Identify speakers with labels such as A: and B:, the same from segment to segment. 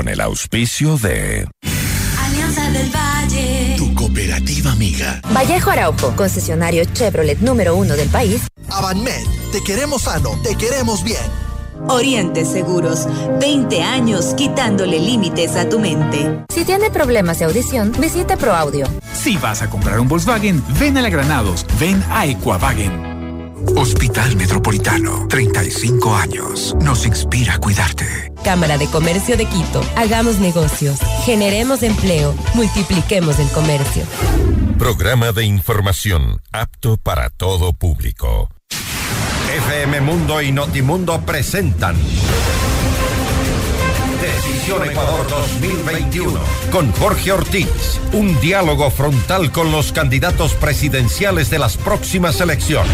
A: con el auspicio de...
B: Alianza del Valle.
C: Tu cooperativa amiga.
D: Vallejo Araujo, concesionario Chevrolet número uno del país.
E: Avanmed, te queremos sano, te queremos bien.
F: Oriente Seguros, 20 años quitándole límites a tu mente.
D: Si tiene problemas de audición, visite ProAudio.
G: Si vas a comprar un Volkswagen, ven a la Granados, ven a Equavagen.
H: Hospital Metropolitano, 35 años. Nos inspira a cuidarte.
I: Cámara de Comercio de Quito. Hagamos negocios. Generemos empleo. Multipliquemos el comercio.
J: Programa de información apto para todo público.
K: FM Mundo y Notimundo presentan Decisión Ecuador 2021 con Jorge Ortiz. Un diálogo frontal con los candidatos presidenciales de las próximas elecciones.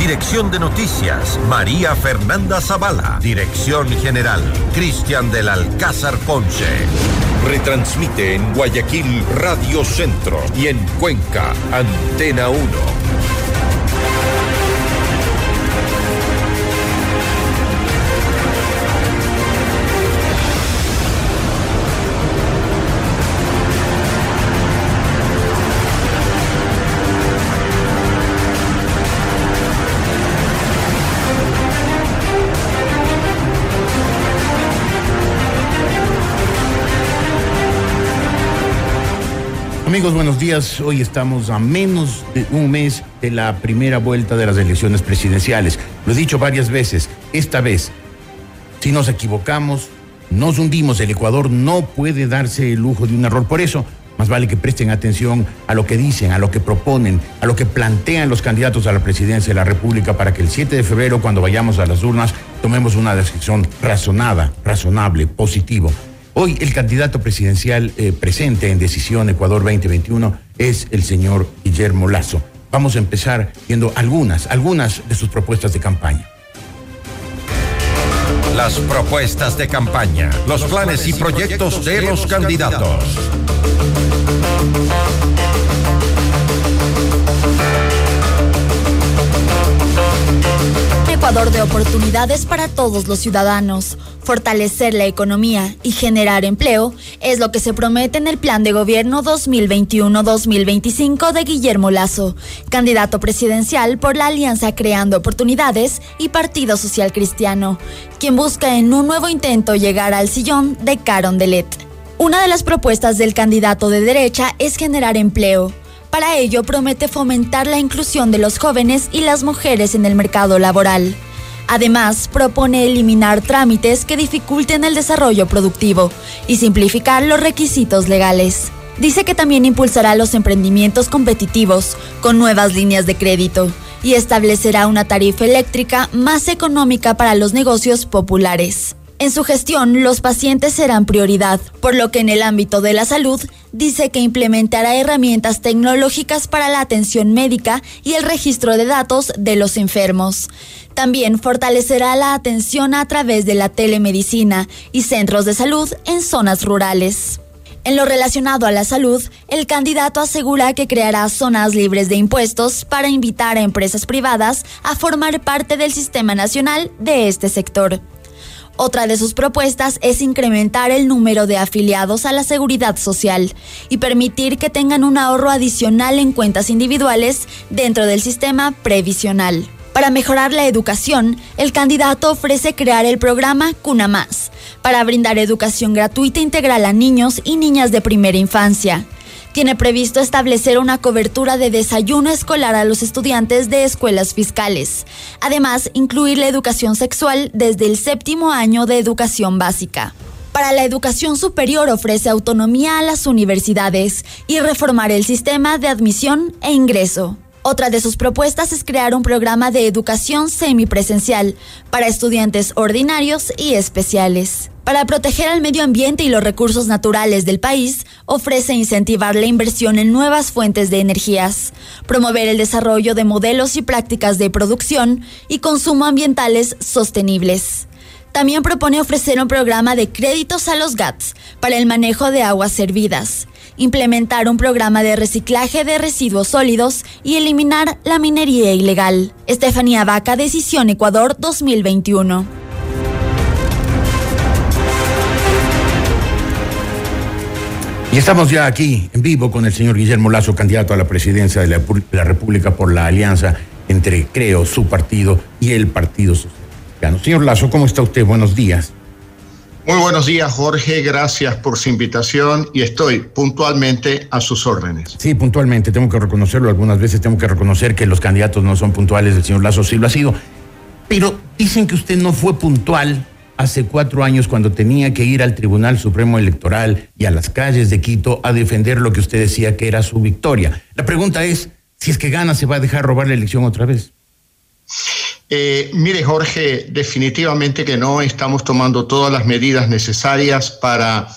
K: Dirección de Noticias, María Fernanda Zavala. Dirección General, Cristian del Alcázar Ponce. Retransmite en Guayaquil Radio Centro y en Cuenca, Antena 1.
L: Amigos, buenos días. Hoy estamos a menos de un mes de la primera vuelta de las elecciones presidenciales. Lo he dicho varias veces, esta vez, si nos equivocamos, nos hundimos. El Ecuador no puede darse el lujo de un error. Por eso, más vale que presten atención a lo que dicen, a lo que proponen, a lo que plantean los candidatos a la presidencia de la República para que el 7 de febrero, cuando vayamos a las urnas, tomemos una decisión razonada, razonable, positivo. Hoy el candidato presidencial eh, presente en Decisión Ecuador 2021 es el señor Guillermo Lazo. Vamos a empezar viendo algunas, algunas de sus propuestas de campaña.
K: Las propuestas de campaña, los planes y proyectos de los candidatos.
M: Ecuador de oportunidades para todos los ciudadanos. Fortalecer la economía y generar empleo es lo que se promete en el Plan de Gobierno 2021-2025 de Guillermo Lazo, candidato presidencial por la Alianza Creando Oportunidades y Partido Social Cristiano, quien busca en un nuevo intento llegar al sillón de Carondelet. Una de las propuestas del candidato de derecha es generar empleo. Para ello promete fomentar la inclusión de los jóvenes y las mujeres en el mercado laboral. Además, propone eliminar trámites que dificulten el desarrollo productivo y simplificar los requisitos legales. Dice que también impulsará los emprendimientos competitivos con nuevas líneas de crédito y establecerá una tarifa eléctrica más económica para los negocios populares. En su gestión, los pacientes serán prioridad, por lo que en el ámbito de la salud dice que implementará herramientas tecnológicas para la atención médica y el registro de datos de los enfermos. También fortalecerá la atención a través de la telemedicina y centros de salud en zonas rurales. En lo relacionado a la salud, el candidato asegura que creará zonas libres de impuestos para invitar a empresas privadas a formar parte del sistema nacional de este sector. Otra de sus propuestas es incrementar el número de afiliados a la seguridad social y permitir que tengan un ahorro adicional en cuentas individuales dentro del sistema previsional. Para mejorar la educación, el candidato ofrece crear el programa Cuna Más, para brindar educación gratuita integral a niños y niñas de primera infancia tiene previsto establecer una cobertura de desayuno escolar a los estudiantes de escuelas fiscales. Además, incluir la educación sexual desde el séptimo año de educación básica. Para la educación superior ofrece autonomía a las universidades y reformar el sistema de admisión e ingreso. Otra de sus propuestas es crear un programa de educación semipresencial para estudiantes ordinarios y especiales. Para proteger al medio ambiente y los recursos naturales del país, ofrece incentivar la inversión en nuevas fuentes de energías, promover el desarrollo de modelos y prácticas de producción y consumo ambientales sostenibles. También propone ofrecer un programa de créditos a los GATS para el manejo de aguas servidas, implementar un programa de reciclaje de residuos sólidos y eliminar la minería ilegal. Estefanía Vaca, Decisión Ecuador 2021.
L: Y estamos ya aquí en vivo con el señor Guillermo Lazo, candidato a la presidencia de la, República por la alianza entre Creo, su partido y el Partido Socialista. Señor Lazo, ¿cómo está usted? Buenos días.
N: Muy buenos días, Jorge. Gracias por su invitación y estoy puntualmente a sus órdenes.
L: Sí, puntualmente. Tengo que reconocerlo. Algunas veces tengo que reconocer que los candidatos no son puntuales. El señor Lazo sí lo ha sido. Pero dicen que usted no fue puntual hace cuatro años cuando tenía que ir al Tribunal Supremo Electoral y a las calles de Quito a defender lo que usted decía que era su victoria. La pregunta es, si es que gana, ¿se va a dejar robar la elección otra vez?
N: Eh, mire, Jorge, definitivamente que no estamos tomando todas las medidas necesarias para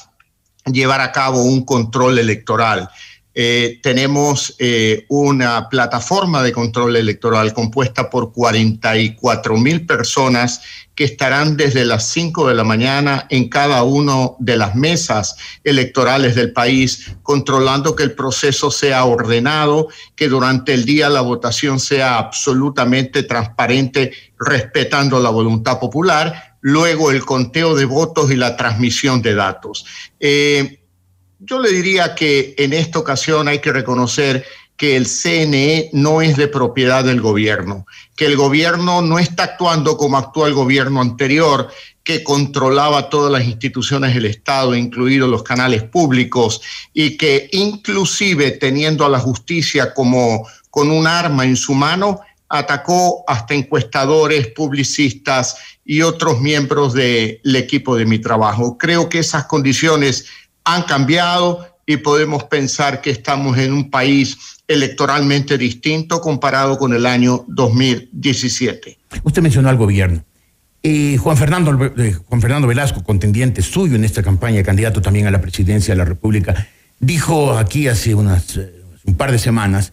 N: llevar a cabo un control electoral. Eh, tenemos eh, una plataforma de control electoral compuesta por 44 mil personas que estarán desde las 5 de la mañana en cada una de las mesas electorales del país, controlando que el proceso sea ordenado, que durante el día la votación sea absolutamente transparente, respetando la voluntad popular, luego el conteo de votos y la transmisión de datos. Eh, yo le diría que en esta ocasión hay que reconocer que el CNE no es de propiedad del gobierno, que el gobierno no está actuando como actuó el gobierno anterior, que controlaba todas las instituciones del Estado, incluidos los canales públicos, y que inclusive teniendo a la justicia como con un arma en su mano, atacó hasta encuestadores, publicistas y otros miembros del equipo de mi trabajo. Creo que esas condiciones han cambiado y podemos pensar que estamos en un país electoralmente distinto comparado con el año 2017.
L: Usted mencionó al gobierno. Eh, Juan, Fernando, eh, Juan Fernando Velasco, contendiente suyo en esta campaña, candidato también a la presidencia de la República, dijo aquí hace unas, eh, un par de semanas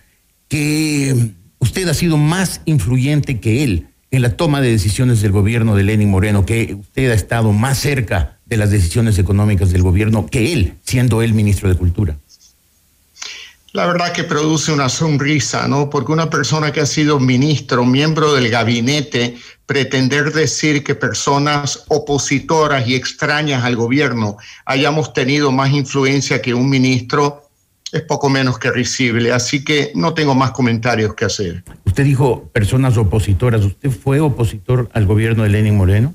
L: que usted ha sido más influyente que él en la toma de decisiones del gobierno de Lenin Moreno, que usted ha estado más cerca de las decisiones económicas del gobierno que él, siendo él ministro de Cultura.
N: La verdad que produce una sonrisa, ¿no? Porque una persona que ha sido ministro, miembro del gabinete, pretender decir que personas opositoras y extrañas al gobierno hayamos tenido más influencia que un ministro es poco menos que risible. Así que no tengo más comentarios que hacer.
L: Usted dijo personas opositoras. ¿Usted fue opositor al gobierno de Lenin Moreno?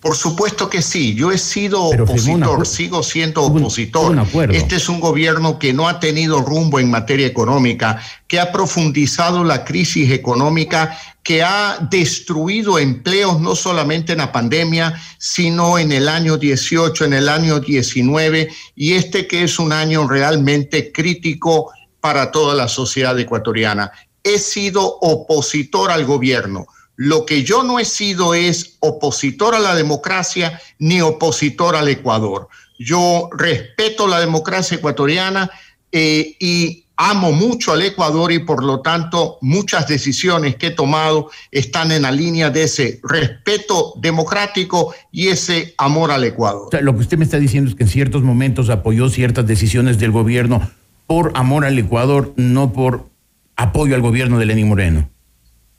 N: Por supuesto que sí, yo he sido opositor, sigo siendo opositor. este es un gobierno que no ha tenido rumbo en materia económica, que ha profundizado la crisis económica, que ha destruido empleos no solamente en la pandemia, sino en el año 18, en el año 19, y este que es un año realmente crítico para toda la sociedad ecuatoriana. He sido opositor al gobierno lo que yo no he sido es opositor a la democracia ni opositor al Ecuador. Yo respeto la democracia ecuatoriana eh, y amo mucho al Ecuador y por lo tanto muchas decisiones que he tomado están en la línea de ese respeto democrático y ese amor al Ecuador.
L: lo que usted me está diciendo es que en ciertos momentos apoyó ciertas decisiones del gobierno por amor al Ecuador, no por apoyo al gobierno de Lenín Moreno.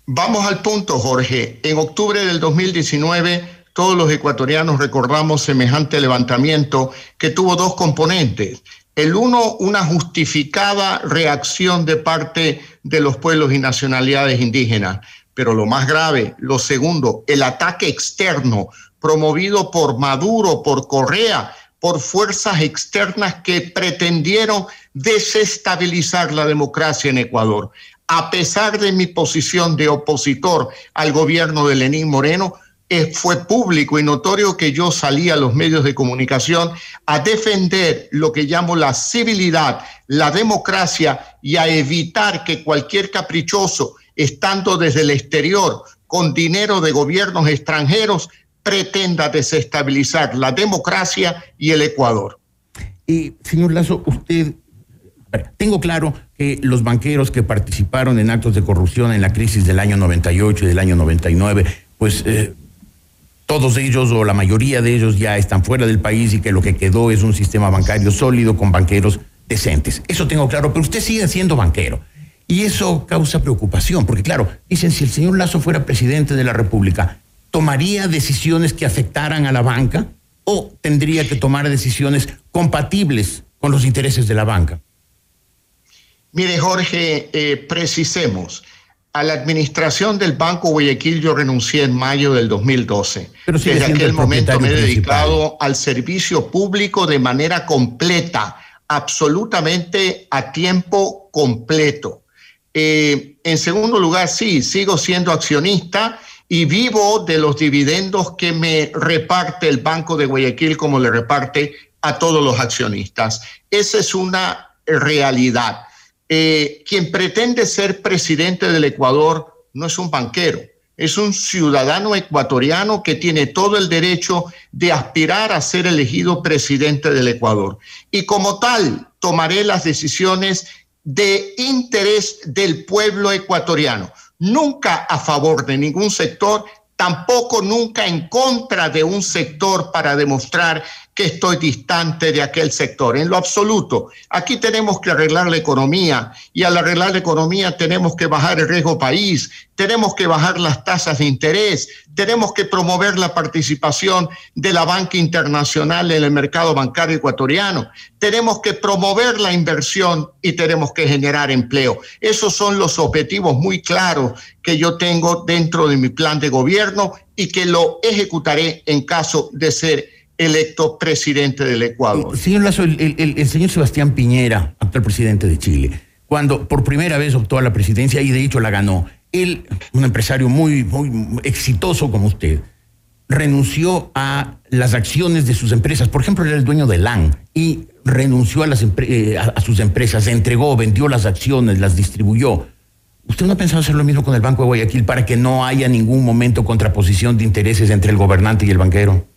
N: Vamos al punto, Jorge. En octubre del 2019, todos los ecuatorianos recordamos semejante levantamiento que tuvo dos componentes. El uno, una justificada reacción de parte de los pueblos y nacionalidades indígenas. Pero lo más grave, lo segundo, el ataque externo promovido por Maduro, por Correa, por fuerzas externas que pretendieron desestabilizar la democracia en Ecuador a pesar de mi posición de opositor al gobierno de Lenín Moreno, eh, fue público y notorio que yo salí a los medios de comunicación a defender lo que llamo la civilidad, la democracia y a evitar que cualquier caprichoso, estando desde el exterior con dinero de gobiernos extranjeros, pretenda desestabilizar la democracia y el Ecuador.
L: Y, señor Lazo, usted tengo claro que los banqueros que participaron en actos de corrupción en la crisis del año 98 y del año 99, pues eh, todos ellos o la mayoría de ellos ya están fuera del país y que lo que quedó es un sistema bancario sólido con banqueros decentes. Eso tengo claro, pero usted sigue siendo banquero. Y eso causa preocupación, porque claro, dicen, si el señor Lazo fuera presidente de la República, ¿tomaría decisiones que afectaran a la banca o tendría que tomar decisiones compatibles con los intereses de la banca.
N: Mire, Jorge, eh, precisemos. A la administración del Banco Guayaquil yo renuncié en mayo del 2012.
L: Pero
N: Desde aquel momento me he dedicado al servicio público de manera completa, absolutamente a tiempo completo. Eh, en segundo lugar, sí, sigo siendo accionista y vivo de los dividendos que me reparte el Banco de Guayaquil como le reparte a todos los accionistas. Esa es una realidad. Eh, quien pretende ser presidente del Ecuador no es un banquero, es un ciudadano ecuatoriano que tiene todo el derecho de aspirar a ser elegido presidente del Ecuador. Y como tal, tomaré las decisiones de interés del pueblo ecuatoriano, nunca a favor de ningún sector, tampoco nunca en contra de un sector para demostrar que estoy distante de aquel sector, en lo absoluto. Aquí tenemos que arreglar la economía y al arreglar la economía tenemos que bajar el riesgo país, tenemos que bajar las tasas de interés, tenemos que promover la participación de la banca internacional en el mercado bancario ecuatoriano, tenemos que promover la inversión y tenemos que generar empleo. Esos son los objetivos muy claros que yo tengo dentro de mi plan de gobierno y que lo ejecutaré en caso de ser electo presidente del Ecuador.
L: Eh, señor Lazo, el, señor Sebastián Piñera, actual presidente de Chile, cuando por primera vez optó a la presidencia y de hecho la ganó, él, un empresario muy, muy exitoso como usted, renunció a las acciones de sus empresas. Por ejemplo, era el dueño de LAN y renunció a, las eh, a, sus empresas, entregó, vendió las acciones, las distribuyó. ¿Usted no ha pensado hacer lo mismo con el Banco de Guayaquil para que no haya ningún momento contraposición de intereses entre el gobernante y el banquero?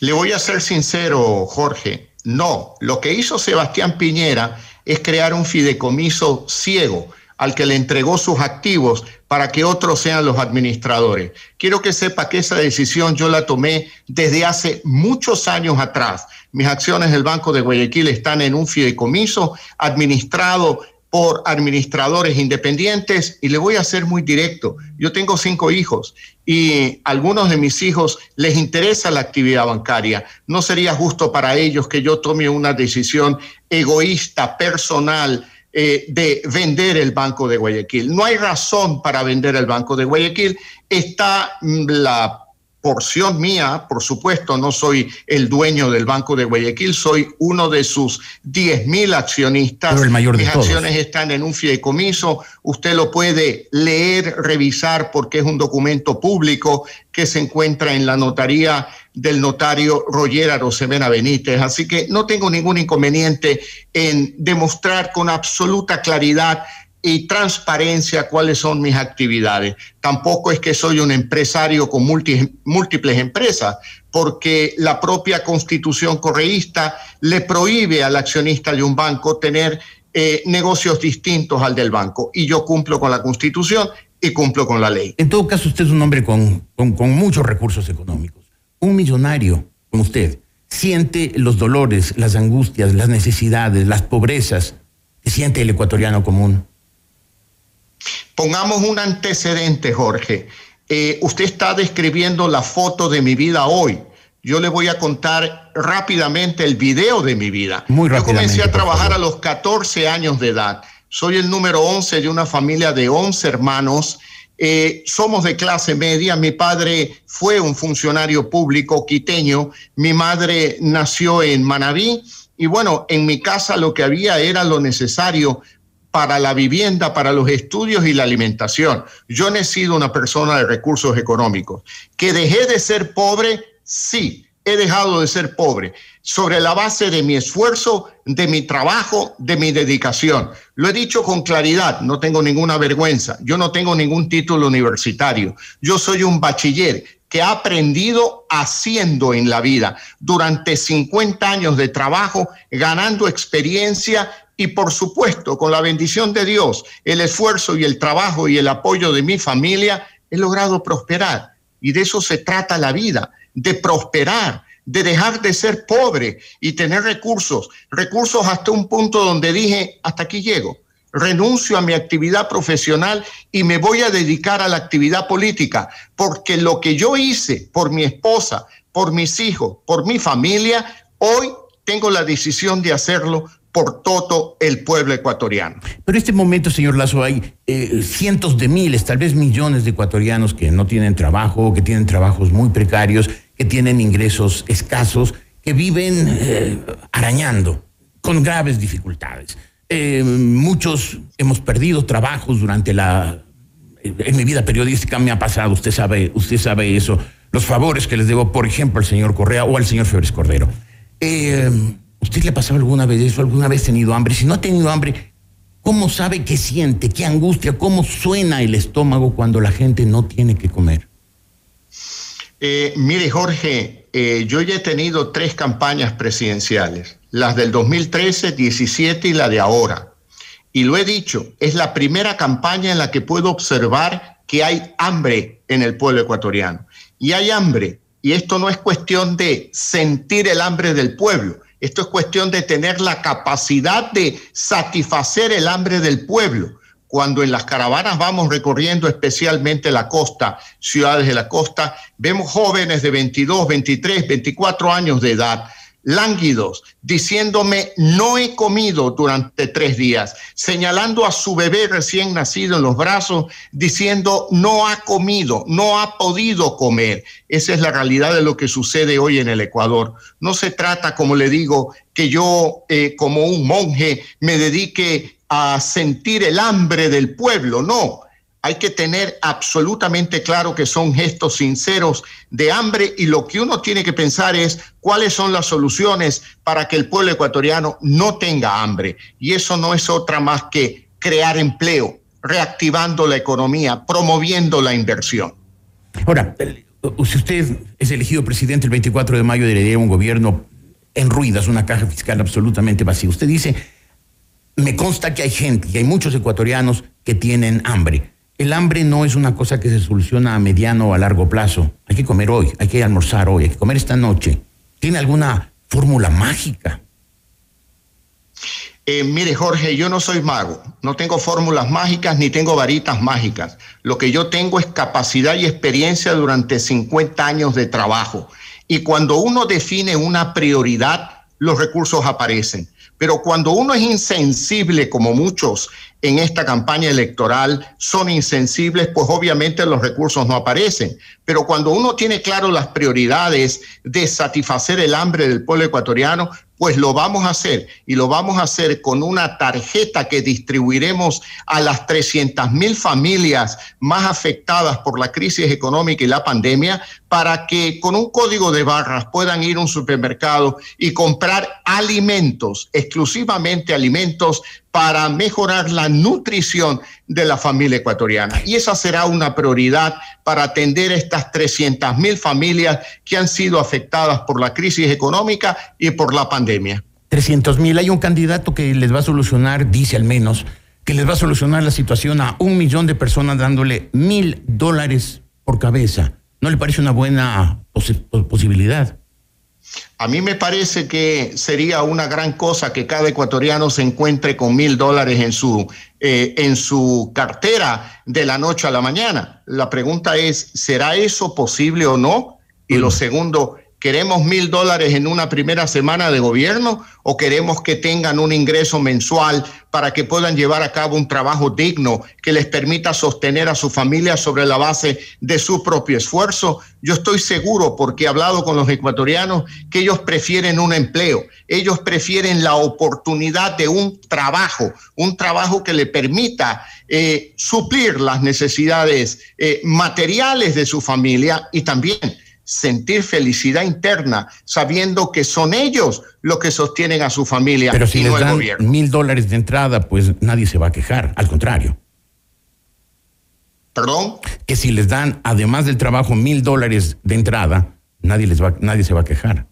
N: Le voy a ser sincero, Jorge. No, lo que hizo Sebastián Piñera es crear un fideicomiso ciego al que le entregó sus activos para que otros sean los administradores. Quiero que sepa que esa decisión yo la tomé desde hace muchos años atrás. Mis acciones del Banco de Guayaquil están en un fideicomiso administrado por administradores independientes y le voy a ser muy directo. Yo tengo cinco hijos y algunos de mis hijos les interesa la actividad bancaria. No sería justo para ellos que yo tome una decisión egoísta, personal, eh, de vender el Banco de Guayaquil. No hay razón para vender el Banco de Guayaquil. Está mm, la porción mía, por supuesto, no soy el dueño del Banco de Guayaquil, soy uno de sus 10 mil accionistas.
L: el mayor
N: Mis
L: de todos.
N: acciones están en un fideicomiso, usted lo puede leer, revisar, porque es un documento público que se encuentra en la notaría del notario Roger Arosemena Benítez. Así que no tengo ningún inconveniente en demostrar con absoluta claridad y transparencia cuáles son mis actividades. Tampoco es que soy un empresario con múltiples empresas, porque la propia constitución correísta le prohíbe al accionista de un banco tener eh, negocios distintos al del banco. Y yo cumplo con la constitución y cumplo con la ley.
L: En todo caso, usted es un hombre con, con, muchos recursos económicos. Un millonario como usted siente los dolores, las angustias, las necesidades, las pobrezas que siente el ecuatoriano común.
N: Pongamos un antecedente, Jorge. Eh, usted está describiendo la foto de mi vida hoy. Yo le voy a contar rápidamente el video de mi vida.
L: Muy
N: Yo comencé a trabajar a los 14 años de edad. Soy el número 11 de una familia de 11 hermanos. Eh, somos de clase media. Mi padre fue un funcionario público quiteño. Mi madre nació en Manabí. Y bueno, en mi casa lo que había era lo necesario para la vivienda, para los estudios y la alimentación. Yo no he sido una persona de recursos económicos. Que dejé de ser pobre, sí, he dejado de ser pobre sobre la base de mi esfuerzo, de mi trabajo, de mi dedicación. Lo he dicho con claridad, no tengo ninguna vergüenza, yo no tengo ningún título universitario, yo soy un bachiller que ha aprendido haciendo en la vida durante 50 años de trabajo, ganando experiencia y por supuesto, con la bendición de Dios, el esfuerzo y el trabajo y el apoyo de mi familia, he logrado prosperar. Y de eso se trata la vida, de prosperar, de dejar de ser pobre y tener recursos, recursos hasta un punto donde dije, hasta aquí llego. Renuncio a mi actividad profesional y me voy a dedicar a la actividad política, porque lo que yo hice por mi esposa, por mis hijos, por mi familia, hoy tengo la decisión de hacerlo por todo el pueblo ecuatoriano.
L: Pero en este momento, señor Lazo, hay eh, cientos de miles, tal vez millones de ecuatorianos que no tienen trabajo, que tienen trabajos muy precarios, que tienen ingresos escasos, que viven eh, arañando con graves dificultades. Eh, muchos hemos perdido trabajos durante la... En mi vida periodística me ha pasado, usted sabe, usted sabe eso, los favores que les debo, por ejemplo, al señor Correa o al señor Febres Cordero. ¿Usted le ha pasado alguna vez eso? ¿Alguna vez ha tenido hambre? Si no ha tenido hambre, ¿cómo sabe qué siente, qué angustia, cómo suena el estómago cuando la gente no tiene que comer?
N: Eh, mire, Jorge, eh, yo ya he tenido tres campañas presidenciales, las del 2013, 17 y la de ahora. Y lo he dicho, es la primera campaña en la que puedo observar que hay hambre en el pueblo ecuatoriano. Y hay hambre, y esto no es cuestión de sentir el hambre del pueblo, esto es cuestión de tener la capacidad de satisfacer el hambre del pueblo. Cuando en las caravanas vamos recorriendo especialmente la costa, ciudades de la costa, vemos jóvenes de 22, 23, 24 años de edad lánguidos, diciéndome no he comido durante tres días, señalando a su bebé recién nacido en los brazos, diciendo no ha comido, no ha podido comer. Esa es la realidad de lo que sucede hoy en el Ecuador. No se trata, como le digo, que yo eh, como un monje me dedique a sentir el hambre del pueblo, no hay que tener absolutamente claro que son gestos sinceros de hambre y lo que uno tiene que pensar es cuáles son las soluciones para que el pueblo ecuatoriano no tenga hambre. Y eso no es otra más que crear empleo, reactivando la economía, promoviendo la inversión.
L: Ahora, si usted es elegido presidente el 24 de mayo, heredaría un gobierno en ruinas, una caja fiscal absolutamente vacía. Usted dice, me consta que hay gente, y hay muchos ecuatorianos que tienen hambre el hambre no es una cosa que se soluciona a mediano o a largo plazo. Hay que comer hoy, hay que almorzar hoy, hay que comer esta noche. ¿Tiene alguna fórmula mágica?
N: Eh, mire, Jorge, yo no soy mago, no tengo fórmulas mágicas ni tengo varitas mágicas. Lo que yo tengo es capacidad y experiencia durante 50 años de trabajo. Y cuando uno define una prioridad, los recursos aparecen. Pero cuando uno es insensible, como muchos en esta campaña electoral son insensibles, pues obviamente los recursos no aparecen. Pero cuando uno tiene claro las prioridades de satisfacer el hambre del pueblo ecuatoriano, pues lo vamos a hacer y lo vamos a hacer con una tarjeta que distribuiremos a las 300 mil familias más afectadas por la crisis económica y la pandemia para que con un código de barras puedan ir a un supermercado y comprar alimentos, exclusivamente alimentos para mejorar la nutrición de la familia ecuatoriana. Y esa será una prioridad para atender estas 300 mil familias que han sido afectadas por la crisis económica y por la pandemia.
L: 300 mil. Hay un candidato que les va a solucionar, dice al menos, que les va a solucionar la situación a un millón de personas dándole mil dólares por cabeza. ¿No le parece una buena posibilidad?
N: A mí me parece que sería una gran cosa que cada ecuatoriano se encuentre con mil dólares en su, eh, en su cartera de la noche a la mañana. La pregunta es, ¿será eso posible o no? Y lo segundo, ¿Queremos mil dólares en una primera semana de gobierno o queremos que tengan un ingreso mensual para que puedan llevar a cabo un trabajo digno que les permita sostener a su familia sobre la base de su propio esfuerzo? Yo estoy seguro, porque he hablado con los ecuatorianos, que ellos prefieren un empleo, ellos prefieren la oportunidad de un trabajo, un trabajo que le permita eh, suplir las necesidades eh, materiales de su familia y también sentir felicidad interna, sabiendo que son ellos los que sostienen a su familia
L: Pero si les dan mil dólares de entrada, pues nadie se va a quejar, al contrario.
N: ¿Perdón?
L: Que si les dan, además del trabajo, mil dólares de entrada, nadie, les va, nadie se va a quejar.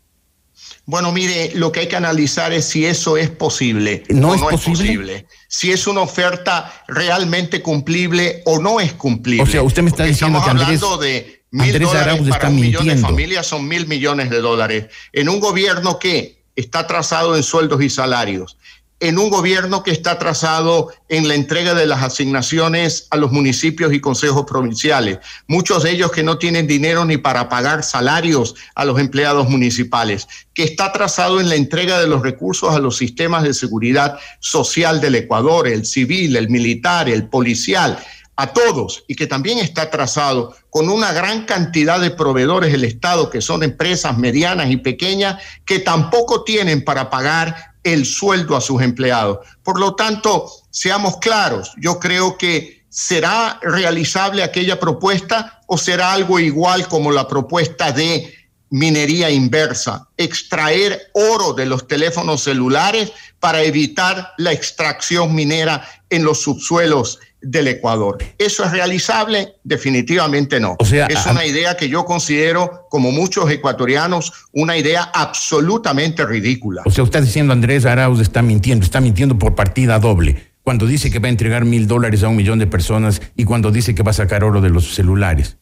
N: Bueno, mire, lo que hay que analizar es si eso es posible
L: no, o es, no posible? es posible.
N: Si es una oferta realmente cumplible o no es cumplible.
L: O sea, usted me está diciendo que Andrés,
N: de Mil dólares para un millón de familias son mil millones de dólares. En un gobierno que está trazado en sueldos y salarios, en un gobierno que está atrasado en la entrega de las asignaciones a los municipios y consejos provinciales, muchos de ellos que no tienen dinero ni para pagar salarios a los empleados municipales, que está atrasado en la entrega de los recursos a los sistemas de seguridad social del Ecuador, el civil, el militar, el policial, a todos y que también está atrasado con una gran cantidad de proveedores del Estado que son empresas medianas y pequeñas que tampoco tienen para pagar el sueldo a sus empleados. Por lo tanto, seamos claros, yo creo que será realizable aquella propuesta o será algo igual como la propuesta de minería inversa, extraer oro de los teléfonos celulares para evitar la extracción minera en los subsuelos del Ecuador. ¿Eso es realizable? Definitivamente no.
L: O sea,
N: es una idea que yo considero, como muchos ecuatorianos, una idea absolutamente ridícula.
L: O sea, usted diciendo Andrés Arauz está mintiendo, está mintiendo por partida doble. Cuando dice que va a entregar mil dólares a un millón de personas y cuando dice que va a sacar oro de los celulares.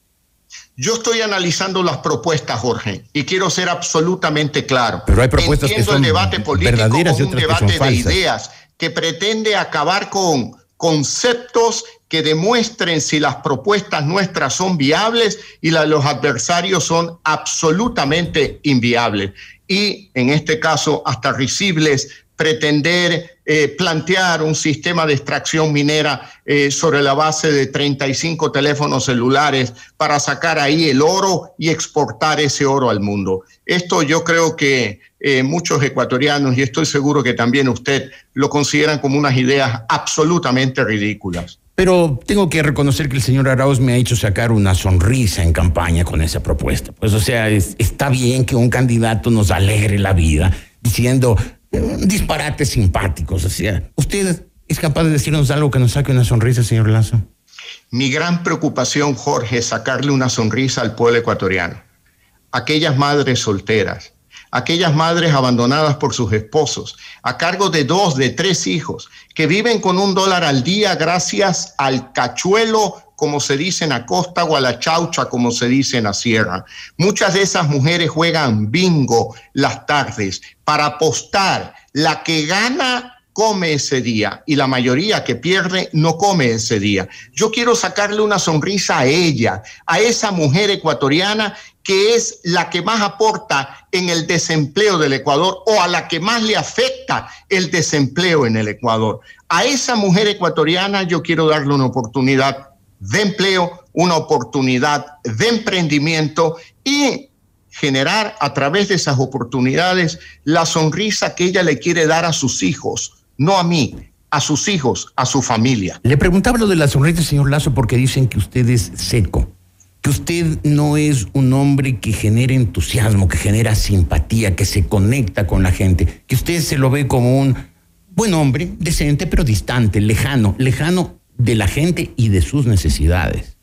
N: Yo estoy analizando las propuestas, Jorge, y quiero ser absolutamente claro.
L: Pero hay propuestas
N: Entiendo
L: que son
N: el debate político
L: verdaderas y
N: un
L: otras que son
N: debate de
L: falsas.
N: ideas que pretende acabar con conceptos que demuestren si las propuestas nuestras son viables y las de los adversarios son absolutamente inviables. Y en este caso, hasta risibles, pretender eh, plantear un sistema de extracción minera eh, sobre la base de 35 teléfonos celulares para sacar ahí el oro y exportar ese oro al mundo. Esto yo creo que eh, muchos ecuatorianos, y estoy seguro que también usted, lo consideran como unas ideas absolutamente ridículas.
L: Pero tengo que reconocer que el señor Arauz me ha hecho sacar una sonrisa en campaña con esa propuesta. Pues, o sea, es- está bien que un candidato nos alegre la vida diciendo disparates simpáticos. O ¿usted es capaz de decirnos algo que nos saque una sonrisa, señor Lazo?
N: Mi gran preocupación, Jorge, es sacarle una sonrisa al pueblo ecuatoriano. Aquellas madres solteras, aquellas madres abandonadas por sus esposos, a cargo de dos, de tres hijos, que viven con un dólar al día gracias al cachuelo, como se dice en la costa, o a la chaucha, como se dice en la sierra. Muchas de esas mujeres juegan bingo las tardes para apostar. La que gana come ese día y la mayoría que pierde no come ese día. Yo quiero sacarle una sonrisa a ella, a esa mujer ecuatoriana que es la que más aporta en el desempleo del Ecuador o a la que más le afecta el desempleo en el Ecuador. A esa mujer ecuatoriana yo quiero darle una oportunidad de empleo, una oportunidad de emprendimiento y generar a través de esas oportunidades la sonrisa que ella le quiere dar a sus hijos, no a mí, a sus hijos, a su familia.
L: Le preguntaba lo de la sonrisa, señor Lazo, porque dicen que usted es seco, que usted no es un hombre que genera entusiasmo, que genera simpatía, que se conecta con la gente, que usted se lo ve como un buen hombre, decente, pero distante, lejano, lejano de la gente y de sus necesidades.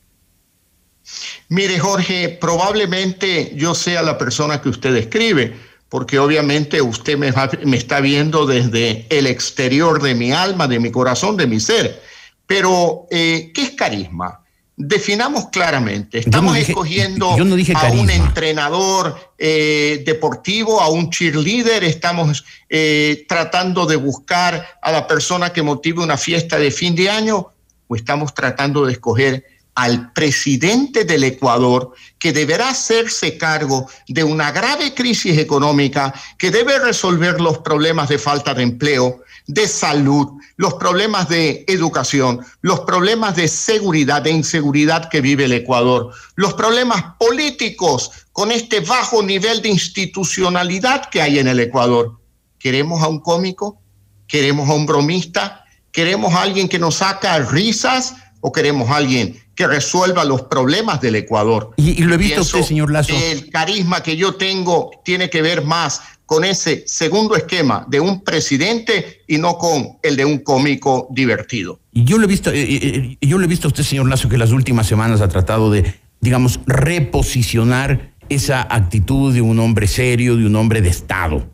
N: Mire, Jorge, probablemente yo sea la persona que usted describe, porque obviamente usted me, va- me está viendo desde el exterior de mi alma, de mi corazón, de mi ser. Pero, eh, ¿qué es carisma? Definamos claramente.
L: Yo no
N: Estamos
L: dije-
N: escogiendo
L: yo no dije
N: a un entrenador eh, deportivo, a un cheerleader, estamos eh, tratando de buscar a la persona que motive una fiesta de fin de año, o estamos tratando de escoger al presidente del Ecuador, que deberá hacerse cargo de una grave crisis económica, que debe resolver los problemas de falta de empleo, de salud, los problemas de educación, los problemas de seguridad, de inseguridad que vive el Ecuador, los problemas políticos con este bajo nivel de institucionalidad que hay en el Ecuador. ¿Queremos a un cómico? ¿Queremos a un bromista? ¿Queremos a alguien que nos saca risas o queremos a alguien que resuelva los problemas del Ecuador?
L: Y, y lo he visto
N: Pienso
L: usted, señor Lazo.
N: El carisma que yo tengo tiene que ver más con ese segundo esquema de un presidente y no con el de un cómico divertido.
L: Y yo lo he visto, eh, eh, yo lo he visto a usted, señor Lazo, que las últimas semanas ha tratado de, digamos, reposicionar esa actitud de un hombre serio, de un hombre de Estado.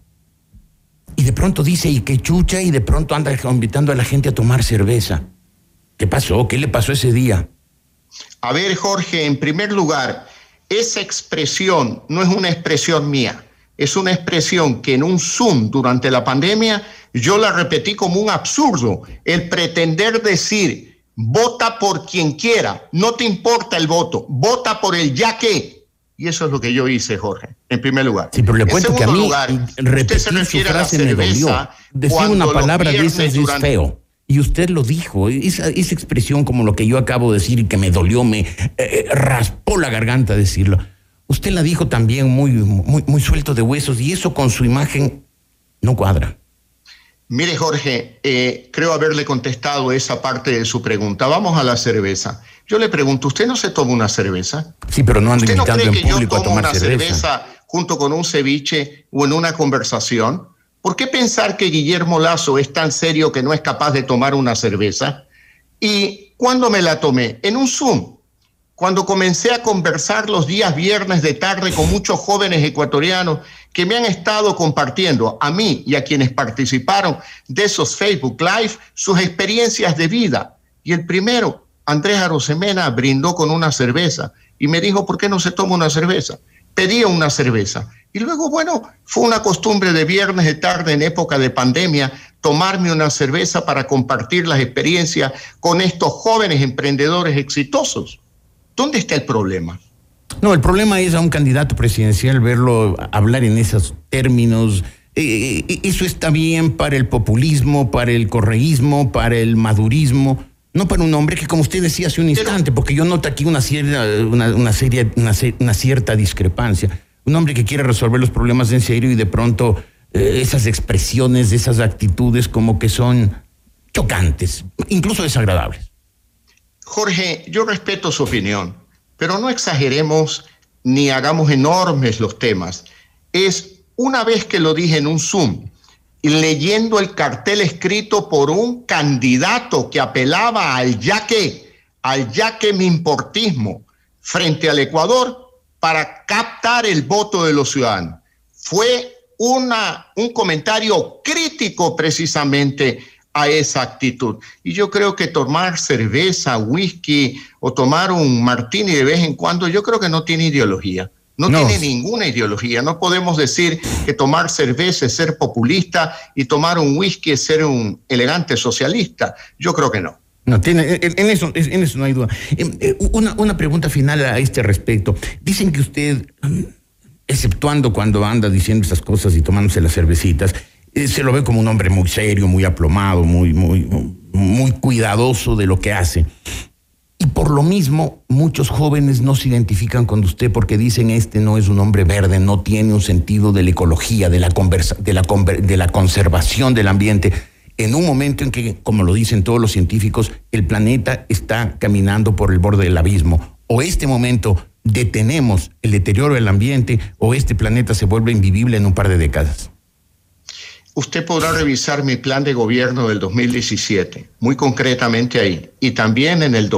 L: Y de pronto dice, y que chucha, y de pronto anda invitando a la gente a tomar cerveza. ¿Qué pasó? ¿Qué le pasó ese día?
N: A ver, Jorge, en primer lugar, esa expresión no es una expresión mía. es una expresión que en un Zoom durante la pandemia yo la repetí como un absurdo, el pretender decir, vota por quien quiera, no te importa el voto, vota por el ya que. Y eso es lo que yo hice, Jorge, en primer lugar.
L: Sí, pero le cuento que a mí repetir su frase me dolió. Decir una palabra de esas es feo. Y usted lo dijo, esa, esa, expresión como lo que yo acabo de decir y que me dolió, me eh, raspó la garganta decirlo. Usted la dijo también muy, muy, muy suelto de huesos y eso con su imagen no cuadra.
N: Mire, Jorge, eh, creo haberle contestado esa parte de su pregunta. Vamos a la cerveza. Yo le pregunto, ¿usted no se toma una cerveza?
L: Sí, pero no anda invitando no en público a tomar
N: una
L: cerveza.
N: junto con un ceviche o en una conversación? ¿Por qué pensar que Guillermo Lazo es tan serio que no es capaz de tomar una cerveza? ¿Y cuándo me la tomé? En un Zoom cuando comencé a conversar los días viernes de tarde con muchos jóvenes ecuatorianos que me han estado compartiendo a mí y a quienes participaron de esos Facebook Live sus experiencias de vida. Y el primero, Andrés Arosemena, brindó con una cerveza y me dijo, ¿por qué no se toma una cerveza? Pedía una cerveza. Y luego, bueno, fue una costumbre de viernes de tarde en época de pandemia tomarme una cerveza para compartir las experiencias con estos jóvenes emprendedores exitosos. ¿Dónde está el problema?
L: No, el problema es a un candidato presidencial verlo hablar en esos términos. Eh, eh, eso está bien para el populismo, para el correísmo, para el madurismo, no para un hombre que, como usted decía hace un instante, porque yo noto aquí una, cierta, una, seria, una, cierta discrepancia. Un hombre que quiere resolver los problemas en serio y de pronto eh, esas expresiones, esas actitudes como que son chocantes, incluso desagradables.
N: Jorge, yo respeto su opinión, pero no exageremos ni hagamos enormes los temas. Es una vez que lo dije en un Zoom, leyendo el cartel escrito por un candidato que apelaba al ya que, al ya que mi importismo frente al Ecuador para captar el voto de los ciudadanos. Fue una, un comentario crítico precisamente a esa actitud. Y yo creo que tomar cerveza, whisky o tomar un martini de vez en cuando, yo creo que no tiene ideología. No, tiene ninguna ideología. No podemos decir que tomar cerveza es ser populista y tomar un whisky es ser un elegante socialista. Yo creo que no.
L: No, tiene, en, eso, en eso no hay duda. Em, eh, una, una pregunta final a este respecto. Dicen que usted, exceptuando cuando anda diciendo esas cosas y tomándose las cervecitas, eh, se lo ve como un hombre muy serio, muy aplomado, muy, muy, muy cuidadoso de lo que hace. Y por lo mismo, muchos jóvenes no se identifican con usted porque dicen este no es un hombre verde, no tiene un sentido de la ecología, de la, de la, de la conservación del ambiente. En un momento en que, como lo dicen todos los científicos, el planeta está caminando por el borde del abismo. O este momento detenemos el deterioro del ambiente o este planeta se vuelve invivible en un par de décadas
N: usted podrá revisar mi plan de gobierno del 2017, muy concretamente ahí, y también en el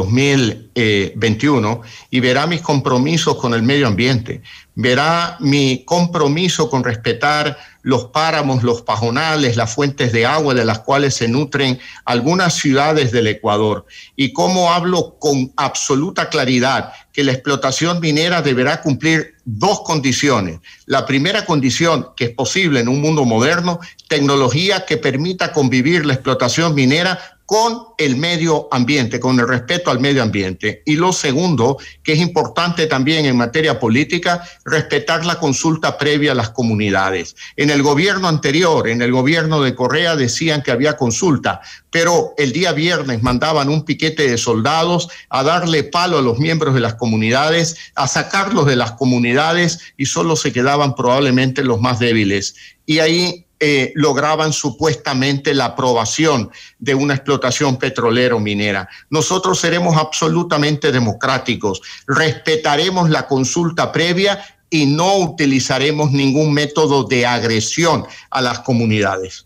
N: 2021, y verá mis compromisos con el medio ambiente, verá mi compromiso con respetar los páramos, los pajonales, las fuentes de agua de las cuales se nutren algunas ciudades del Ecuador, y cómo hablo con absoluta claridad que la explotación minera deberá cumplir dos condiciones. La primera condición, que es posible en un mundo moderno, tecnología que permita convivir la explotación minera con el medio ambiente, con el respeto al medio ambiente. Y lo segundo, que es importante también en materia política, respetar la consulta previa a las comunidades. En el gobierno anterior, en el gobierno de Correa, decían que había consulta, pero el día viernes mandaban un piquete de soldados a darle palo a los miembros de las comunidades, a sacarlos de las comunidades y solo se quedaban probablemente los más débiles. Y ahí eh, lograban supuestamente la aprobación de una explotación petrolera o minera. Nosotros seremos absolutamente democráticos, respetaremos la consulta previa y no utilizaremos ningún método de agresión a las comunidades.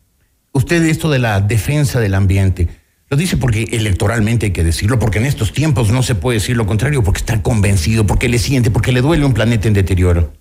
L: Usted esto de la defensa del ambiente, lo dice porque electoralmente hay que decirlo, porque en estos tiempos no se puede decir lo contrario, porque está convencido, porque le siente, porque le duele un planeta en deterioro.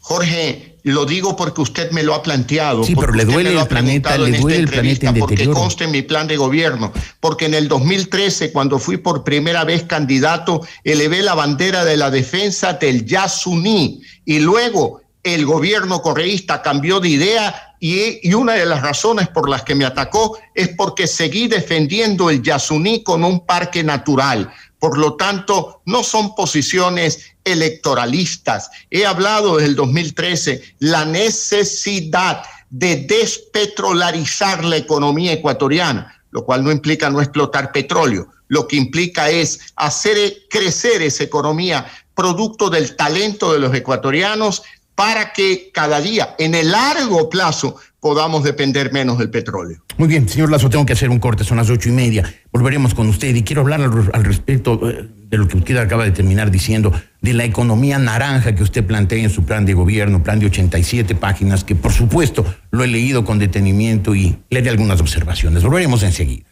N: Jorge, lo digo porque usted me lo ha planteado.
L: Sí, pero le duele el planeta, le duele el planeta en
N: Porque conste en mi plan de gobierno. Porque en el 2013, cuando fui por primera vez candidato, elevé la bandera de la defensa del Yasuní. Y luego el gobierno correísta cambió de idea y, y, una de las razones por las que me atacó es porque seguí defendiendo el Yasuní con un parque natural. Por lo tanto, no son posiciones electoralistas. He hablado desde el 2013 la necesidad de despetrolarizar la economía ecuatoriana, lo cual no implica no explotar petróleo, lo que implica es hacer crecer esa economía producto del talento de los ecuatorianos para que cada día, en el largo plazo, podamos depender menos del petróleo.
L: Muy bien, señor Lazo, tengo que hacer un corte, son las ocho y media. Volveremos con usted y quiero hablar al, respecto eh, de lo que usted acaba de terminar diciendo, de la economía naranja que usted plantea en su plan de gobierno, plan de 87 páginas, que por supuesto lo he leído con detenimiento y le haré algunas observaciones. Volveremos enseguida.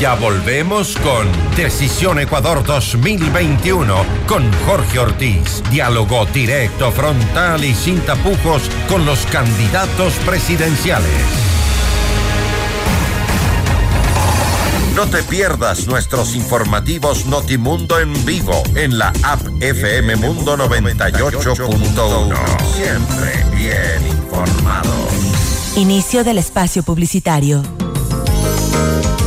K: Ya volvemos con Decisión Ecuador 2021 con Jorge Ortiz. Diálogo directo, frontal y sin tapujos con los candidatos presidenciales. No te pierdas nuestros informativos Notimundo en vivo en la app FM Mundo 98.1. Siempre bien informados.
F: Inicio del espacio publicitario.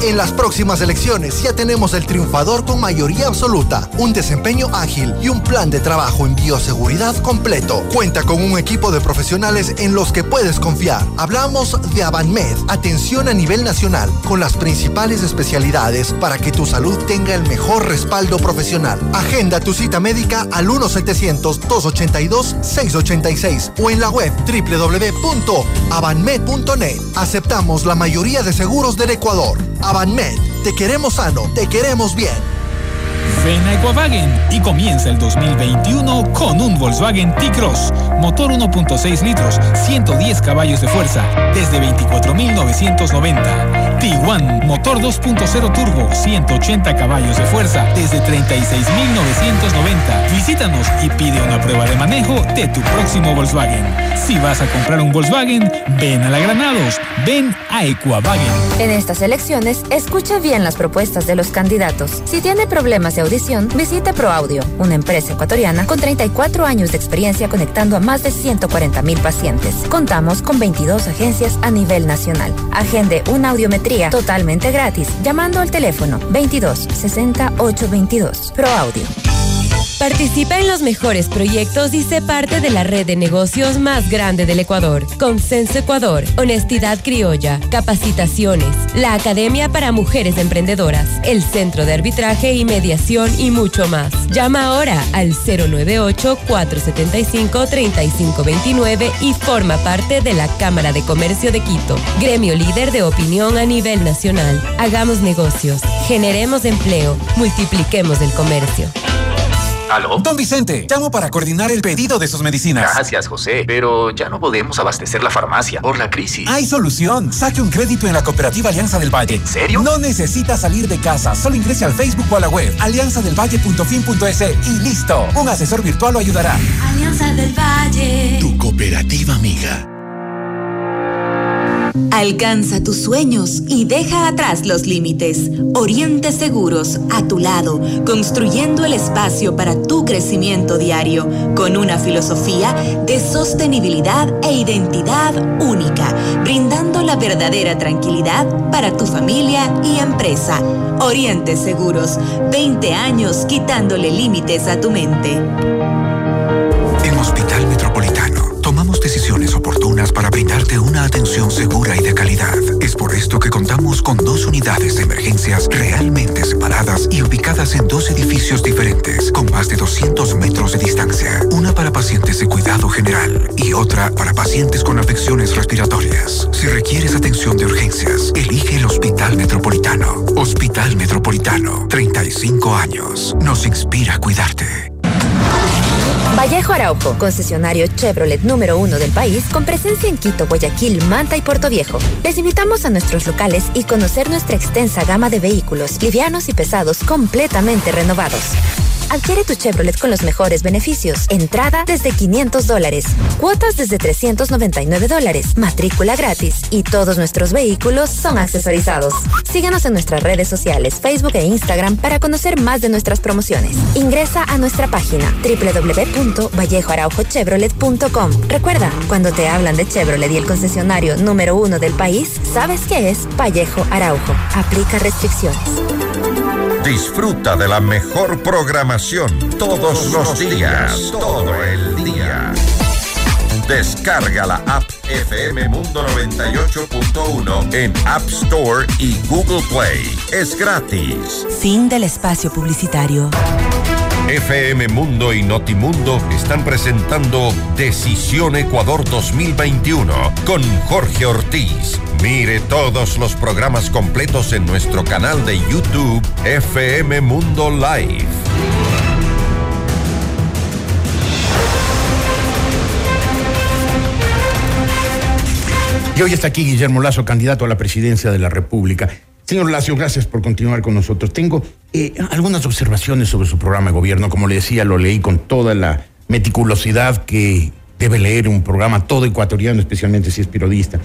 E: En las próximas elecciones ya tenemos el triunfador con mayoría absoluta, un desempeño ágil y un plan de trabajo en bioseguridad completo. Cuenta con un equipo de profesionales en los que puedes confiar. Hablamos de Avanmed, atención a nivel nacional, con las principales especialidades para que tu salud tenga el mejor respaldo profesional. Agenda tu cita médica al 1-700-282-686 o en la web www.avanmed.net. Aceptamos la mayoría de seguros del Ecuador. Avanmed, te queremos sano, te queremos bien.
G: Ven a y comienza el 2021 con un Volkswagen T-Cross. Motor 1.6 litros, 110 caballos de fuerza, desde 24.990. T1, motor 2.0 turbo, 180 caballos de fuerza, desde 36.990. Visítanos y pide una prueba de manejo de tu próximo Volkswagen. Si vas a comprar un Volkswagen, ven a la Granados, ven a Equavagen.
D: En estas elecciones, escucha bien las propuestas de los candidatos. Si tiene problemas de audición, visite ProAudio, una empresa ecuatoriana con 34 años de experiencia conectando a más de 140 mil pacientes. Contamos con 22 agencias a nivel nacional. Agende una audiometría totalmente gratis llamando al teléfono 22 60 822. ProAudio.
I: Participa en los mejores proyectos y sé parte de la red de negocios más grande del Ecuador. Consenso Ecuador, Honestidad Criolla, Capacitaciones, la Academia para Mujeres Emprendedoras, el Centro de Arbitraje y Mediación y mucho más. Llama ahora al 098-475-3529 y forma parte de la Cámara de Comercio de Quito, gremio líder de opinión a nivel nacional. Hagamos negocios, generemos empleo, multipliquemos el comercio.
O: ¿Aló? Don Vicente, llamo para coordinar el pedido de sus medicinas.
P: Gracias, José, pero ya no podemos abastecer la farmacia por la crisis.
O: Hay solución. Saque un crédito en la Cooperativa Alianza del Valle.
P: ¿En serio?
O: No necesita salir de casa. Solo ingrese al Facebook o a la web alianzadelvalle.fin.es y listo. Un asesor virtual lo ayudará.
B: Alianza del Valle.
C: Tu cooperativa amiga.
F: Alcanza tus sueños y deja atrás los límites. Oriente Seguros, a tu lado, construyendo el espacio para tu crecimiento diario, con una filosofía de sostenibilidad e identidad única, brindando la verdadera tranquilidad para tu familia y empresa. Oriente Seguros, 20 años quitándole límites a tu mente.
H: En Hospital Metropolitano tomamos decisiones oportunas para brindarte una atención segura y de calidad. Es por esto que contamos con dos unidades de emergencias realmente separadas y ubicadas en dos edificios diferentes, con más de 200 metros de distancia. Una para pacientes de cuidado general y otra para pacientes con afecciones respiratorias. Si requieres atención de urgencias, elige el Hospital Metropolitano. Hospital Metropolitano, 35 años. Nos inspira a cuidarte.
D: Vallejo Araujo, concesionario Chevrolet número uno del país, con presencia en Quito, Guayaquil, Manta y Puerto Viejo. Les invitamos a nuestros locales y conocer nuestra extensa gama de vehículos, livianos y pesados, completamente renovados. Adquiere tu Chevrolet con los mejores beneficios. Entrada desde 500 dólares. Cuotas desde 399 dólares. Matrícula gratis. Y todos nuestros vehículos son accesorizados. Síguenos en nuestras redes sociales, Facebook e Instagram para conocer más de nuestras promociones. Ingresa a nuestra página www.vallejoaraujochevrolet.com. Recuerda, cuando te hablan de Chevrolet y el concesionario número uno del país, sabes que es Vallejo Araujo. Aplica restricciones.
J: Disfruta de la mejor programación todos los días, todo el día. Descarga la app FM Mundo 98.1 en App Store y Google Play. Es gratis.
F: Fin del espacio publicitario.
J: FM Mundo y Notimundo están presentando Decisión Ecuador 2021 con Jorge Ortiz. Mire todos los programas completos en nuestro canal de YouTube FM Mundo Live.
L: Y hoy está aquí Guillermo Lazo, candidato a la presidencia de la República. Señor Lazo, gracias por continuar con nosotros. Tengo eh, algunas observaciones sobre su programa de gobierno. Como le decía, lo leí con toda la meticulosidad que debe leer un programa todo ecuatoriano, especialmente si es periodista.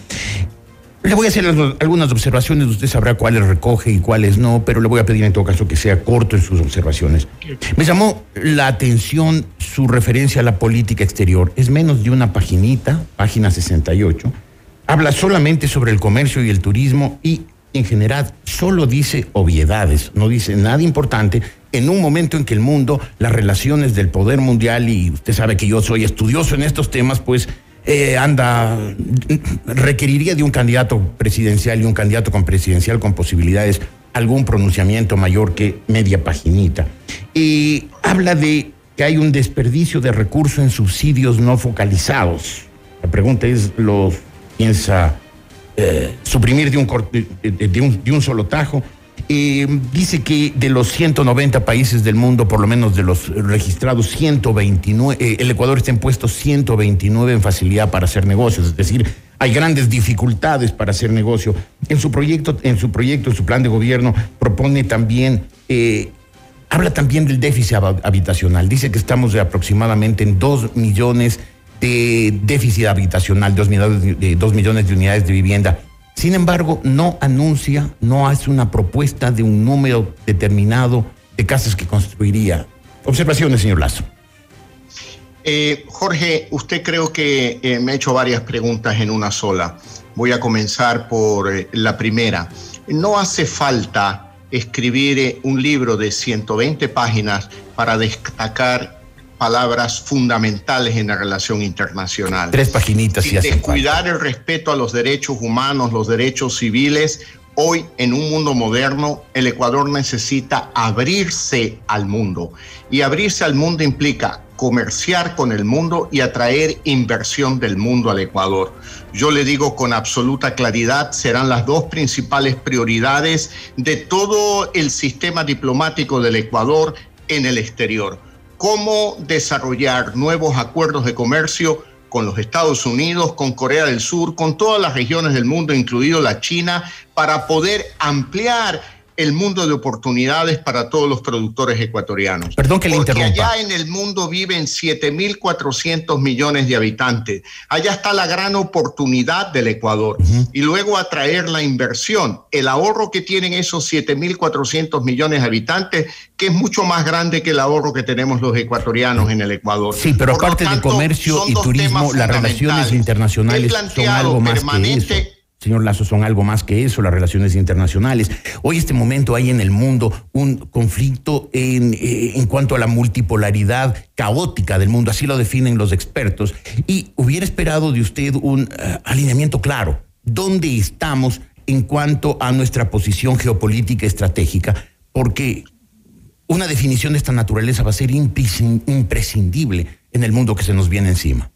L: Le voy a hacer algunas observaciones, usted sabrá cuáles recoge y cuáles no, pero le voy a pedir en todo caso que sea corto en sus observaciones. Me llamó la atención su referencia a la política exterior. Es menos de una paginita, página 68. Habla solamente sobre el comercio y el turismo y en general solo dice obviedades, no dice nada importante en un momento en que el mundo, las relaciones del poder mundial, y usted sabe que yo soy estudioso en estos temas, pues eh, anda, requeriría de un candidato presidencial y un candidato con presidencial con posibilidades algún pronunciamiento mayor que media paginita. Y habla de que hay un desperdicio de recursos en subsidios no focalizados. La pregunta es, ¿los piensa eh, suprimir de un, solo tajo? Eh, dice que de los 190 países del mundo, por lo menos de los registrados, 129, eh, el Ecuador está en puesto 129 en facilidad para hacer negocios, es decir, hay grandes dificultades para hacer negocio. En su proyecto, en su proyecto, su plan de gobierno, propone también, habla también del déficit habitacional. Dice que estamos de aproximadamente en 2 millones de déficit habitacional, 2 millones de, 2 millones de unidades de vivienda. Sin embargo, no anuncia, no hace una propuesta de un número determinado de casas que construiría. Observaciones, señor Lazo.
N: Eh, Jorge, usted creo que eh, me ha hecho varias preguntas en una sola. Voy a comenzar por eh, la primera. No hace falta escribir un libro de 120 páginas para destacar palabras fundamentales en la relación internacional.
L: Tres paginitas
N: Sin descuidar el respeto a los derechos humanos, los derechos civiles. Hoy, en un mundo moderno, el Ecuador necesita abrirse al mundo. Y abrirse al mundo implica comerciar con el mundo y atraer inversión del mundo al Ecuador. Yo le digo con absoluta claridad, serán las dos principales prioridades de todo el sistema diplomático del Ecuador en el exterior cómo desarrollar nuevos acuerdos de comercio con los Estados Unidos, con Corea del Sur, con todas las regiones del mundo, incluido la China, para poder ampliar el mundo de oportunidades para todos los productores ecuatorianos.
L: Perdón que le
N: Porque
L: interrumpa.
N: allá en el mundo viven 7.400 millones de habitantes. Allá está la gran oportunidad del Ecuador. Y luego atraer la inversión, el ahorro que tienen esos 7.400 millones de habitantes, que es mucho más grande que el ahorro que tenemos los ecuatorianos en el Ecuador.
L: Sí, pero
N: Por
L: aparte de
N: tanto,
L: comercio
N: son
L: y turismo, las relaciones internacionales son algo más que eso. Señor Lazo, son algo más que eso, las relaciones internacionales. Hoy, este momento, hay en el mundo un conflicto en, eh, cuanto a la multipolaridad caótica del mundo, así lo definen los expertos. Y hubiera esperado de usted un eh, alineamiento claro. ¿Dónde estamos en cuanto a nuestra posición geopolítica estratégica? Porque una definición de esta naturaleza va a ser imprescin- imprescindible en el mundo que se nos viene encima.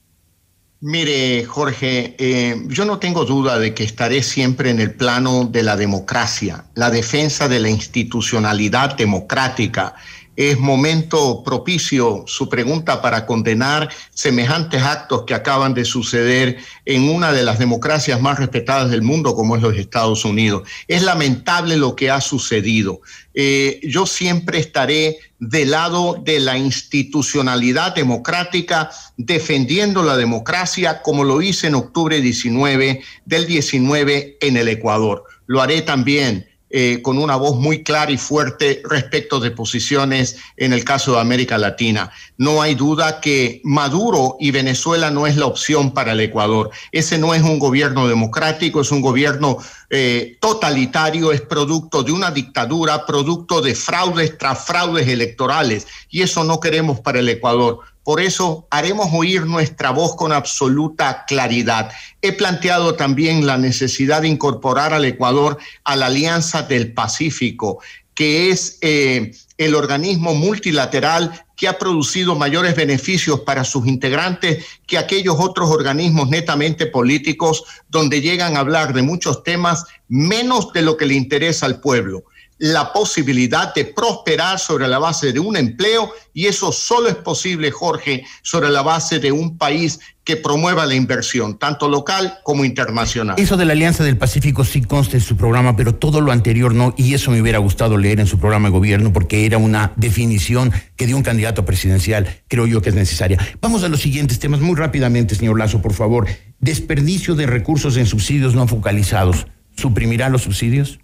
N: Mire, Jorge, eh, yo no tengo duda de que estaré siempre en el plano de la democracia, la defensa de la institucionalidad democrática, es momento propicio su pregunta para condenar semejantes actos que acaban de suceder en una de las democracias más respetadas del mundo como es los Estados Unidos. Es lamentable lo que ha sucedido. Eh, yo siempre estaré del lado de la institucionalidad democrática, defendiendo la democracia como lo hice en octubre 19 del 19 en el Ecuador. Lo haré también eh, con una voz muy clara y fuerte respecto de posiciones en el caso de América Latina. No hay duda que Maduro y Venezuela no es la opción para el Ecuador. Ese no es un gobierno democrático, es un gobierno eh, totalitario, es producto de una dictadura, producto de fraudes tras fraudes electorales. Y eso no queremos para el Ecuador. Por eso haremos oír nuestra voz con absoluta claridad. He planteado también la necesidad de incorporar al Ecuador a la Alianza del Pacífico, que es eh, el organismo multilateral que ha producido mayores beneficios para sus integrantes que aquellos otros organismos netamente políticos donde llegan a hablar de muchos temas menos de lo que le interesa al pueblo la posibilidad de prosperar sobre la base de un empleo y eso solo es posible, Jorge, sobre la base de un país que promueva la inversión, tanto local como internacional.
L: Eso de la Alianza del Pacífico sí consta en su programa, pero todo lo anterior no, y eso me hubiera gustado leer en su programa de gobierno porque era una definición que dio un candidato presidencial, creo yo que es necesaria. Vamos a los siguientes temas muy rápidamente, señor Lazo, por favor. Desperdicio de recursos en subsidios no focalizados. ¿Suprimirá los subsidios?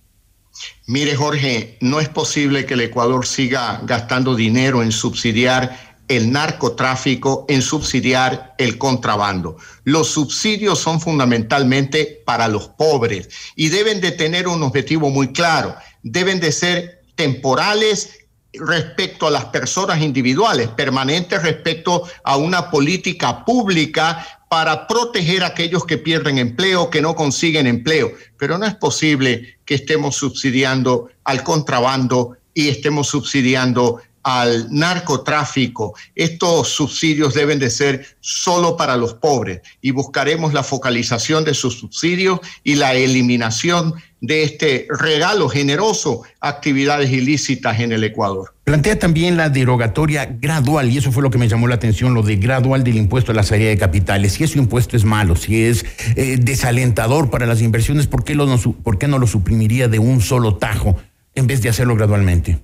N: Mire, Jorge, no es posible que el Ecuador siga gastando dinero en subsidiar el narcotráfico, en subsidiar el contrabando. Los subsidios son fundamentalmente para los pobres y deben de tener un objetivo muy claro. Deben de ser temporales respecto a las personas individuales, permanentes respecto a una política pública para proteger a aquellos que pierden empleo, que no consiguen empleo. Pero no es posible que estemos subsidiando al contrabando y estemos subsidiando al narcotráfico. Estos subsidios deben de ser solo para los pobres y buscaremos la focalización de sus subsidios y la eliminación de este regalo generoso a actividades ilícitas en el Ecuador.
L: Plantea también la derogatoria gradual, y eso fue lo que me llamó la atención, lo de gradual del impuesto a la salida de capitales. Si ese impuesto es malo, si es eh, desalentador para las inversiones, ¿por qué, lo no, ¿por qué no lo suprimiría de un solo tajo en vez de hacerlo gradualmente?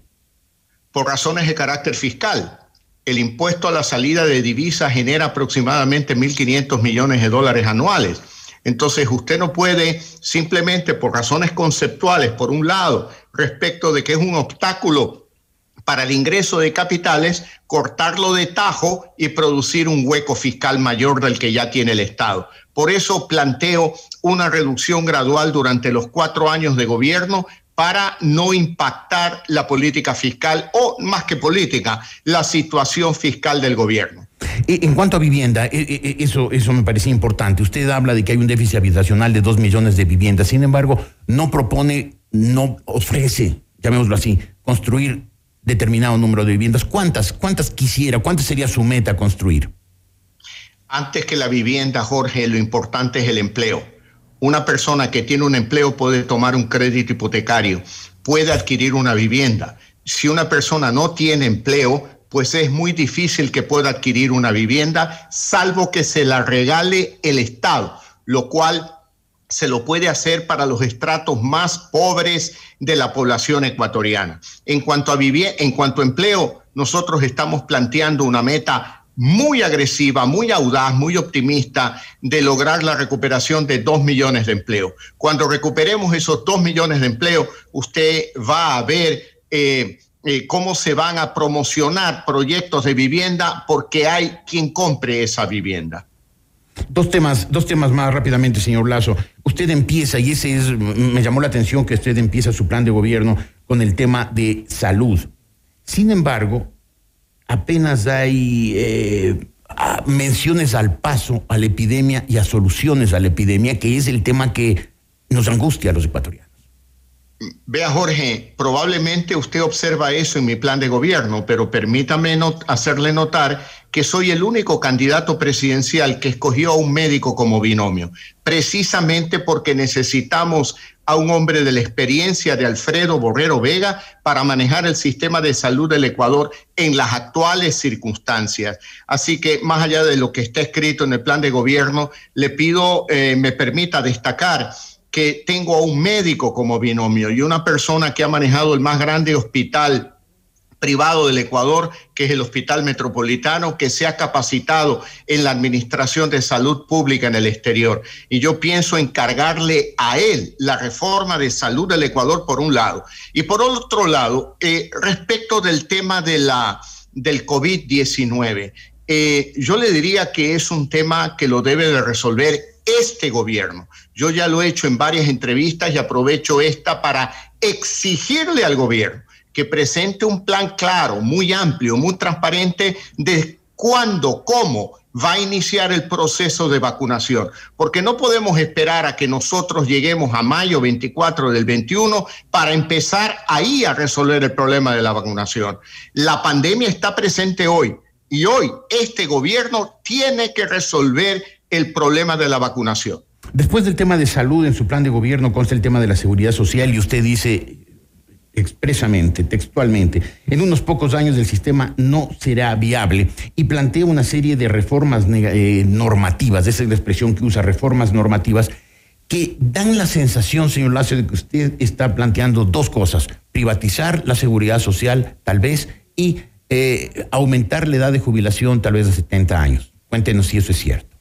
N: Por razones de carácter fiscal. El impuesto a la salida de divisas genera aproximadamente 1.500 millones de dólares anuales. Entonces usted no puede simplemente por razones conceptuales, por un lado, respecto de que es un obstáculo para el ingreso de capitales, cortarlo de tajo y producir un hueco fiscal mayor del que ya tiene el Estado. Por eso planteo una reducción gradual durante los cuatro años de gobierno para no impactar la política fiscal o, más que política, la situación fiscal del gobierno.
L: En cuanto a vivienda, e, e, e, eso, eso me parecía importante. Usted habla de que hay un déficit habitacional de dos millones de viviendas. Sin embargo, no propone, no ofrece, llamémoslo así, construir determinado número de viviendas. ¿Cuántas? ¿Cuántas quisiera? ¿Cuánta sería su meta construir?
N: Antes que la vivienda, Jorge, lo importante es el empleo. Una persona que tiene un empleo puede tomar un crédito hipotecario, puede adquirir una vivienda. Si una persona no tiene empleo, pues es muy difícil que pueda adquirir una vivienda, salvo que se la regale el Estado, lo cual se lo puede hacer para los estratos más pobres de la población ecuatoriana. En cuanto a en cuanto a empleo, nosotros estamos planteando una meta muy agresiva, muy audaz, muy optimista de lograr la recuperación de dos millones de empleos. Cuando recuperemos esos dos millones de empleos, usted va a ver eh, eh, cómo se van a promocionar proyectos de vivienda porque hay quien compre esa vivienda.
L: Dos temas, dos temas más rápidamente, señor Lazo. Usted empieza, y ese es, me llamó la atención que usted empieza su plan de gobierno con el tema de salud. Sin embargo, apenas hay eh, menciones al paso a la epidemia y a soluciones a la epidemia, que es el tema que nos angustia a los ecuatorianos.
N: Vea, Jorge, probablemente usted observa eso en mi plan de gobierno, pero permítame hacerle notar que soy el único candidato presidencial que escogió a un médico como binomio, precisamente porque necesitamos a un hombre de la experiencia de Alfredo Borrero Vega para manejar el sistema de salud del Ecuador en las actuales circunstancias. Así que más allá de lo que está escrito en el plan de gobierno, le pido, eh, me permita destacar que tengo a un médico como binomio y una persona que ha manejado el más grande hospital privado del Ecuador, que es el Hospital Metropolitano, que se ha capacitado en la administración de salud pública en el exterior. Y yo pienso encargarle a él la reforma de salud del Ecuador por un lado. Y por otro lado, eh, respecto del tema de la, del COVID-19, eh, yo le diría que es un tema que lo debe de resolver este gobierno. Yo ya lo he hecho en varias entrevistas y aprovecho esta para exigirle al gobierno que presente un plan claro, muy amplio, muy transparente de cuándo, cómo va a iniciar el proceso de vacunación, porque no podemos esperar a que nosotros lleguemos a mayo 24 del 21 para empezar ahí a resolver el problema de la vacunación. La pandemia está presente hoy y hoy este gobierno tiene que resolver el problema de la vacunación.
L: Después del tema de salud en su plan de gobierno consta el tema de la seguridad social y usted dice expresamente, textualmente, en unos pocos años el sistema no será viable y plantea una serie de reformas eh, normativas, esa es la expresión que usa, reformas normativas, que dan la sensación, señor Lacio, de que usted está planteando dos cosas, privatizar la seguridad social, tal vez, y eh, aumentar la edad de jubilación, tal vez a 70 años. Cuéntenos si eso es cierto.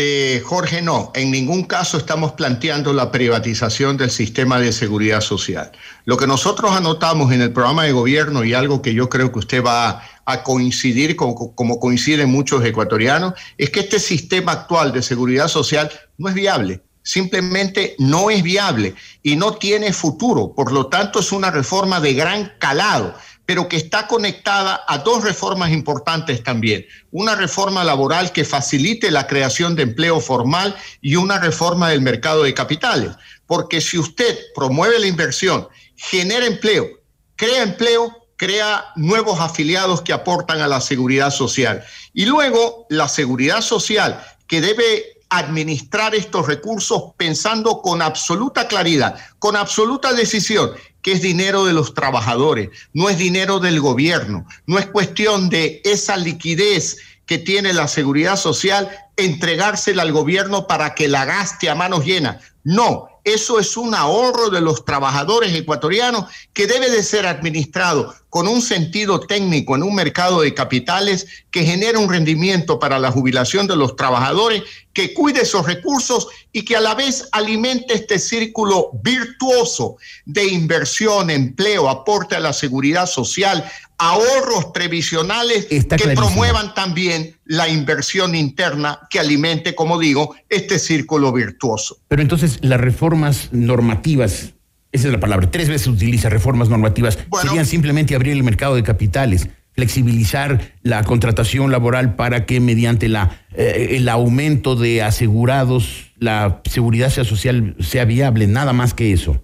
N: Eh, Jorge, no, en ningún caso estamos planteando la privatización del sistema de seguridad social. Lo que nosotros anotamos en el programa de gobierno y algo que yo creo que usted va a coincidir como, como coinciden muchos ecuatorianos, es que este sistema actual de seguridad social no es viable simplemente no es viable y no tiene futuro. Por lo tanto, es una reforma de gran calado pero que está conectada a dos reformas importantes también. Una reforma laboral que facilite la creación de empleo formal y una reforma del mercado de capitales. Porque si usted promueve la inversión, genera empleo, crea empleo, crea nuevos afiliados que aportan a la seguridad social. Y luego la seguridad social que debe administrar estos recursos pensando con absoluta claridad, con absoluta decisión, que es dinero de los trabajadores, no es dinero del gobierno, no es cuestión de esa liquidez que tiene la seguridad social, entregársela al gobierno para que la gaste a manos llenas. No, eso es un ahorro de los trabajadores ecuatorianos que debe de ser administrado con un sentido técnico en un mercado de capitales que genere un rendimiento para la jubilación de los trabajadores, que cuide esos recursos y que a la vez alimente este círculo virtuoso de inversión, empleo, aporte a la seguridad social, ahorros previsionales que promuevan también la inversión interna que alimente, como digo, este círculo virtuoso.
L: Pero entonces las reformas normativas, esa es la palabra, tres veces utiliza reformas normativas, serían simplemente abrir el mercado de capitales, flexibilizar la contratación laboral para que mediante la, eh, el aumento de asegurados la seguridad social sea viable, nada más que eso.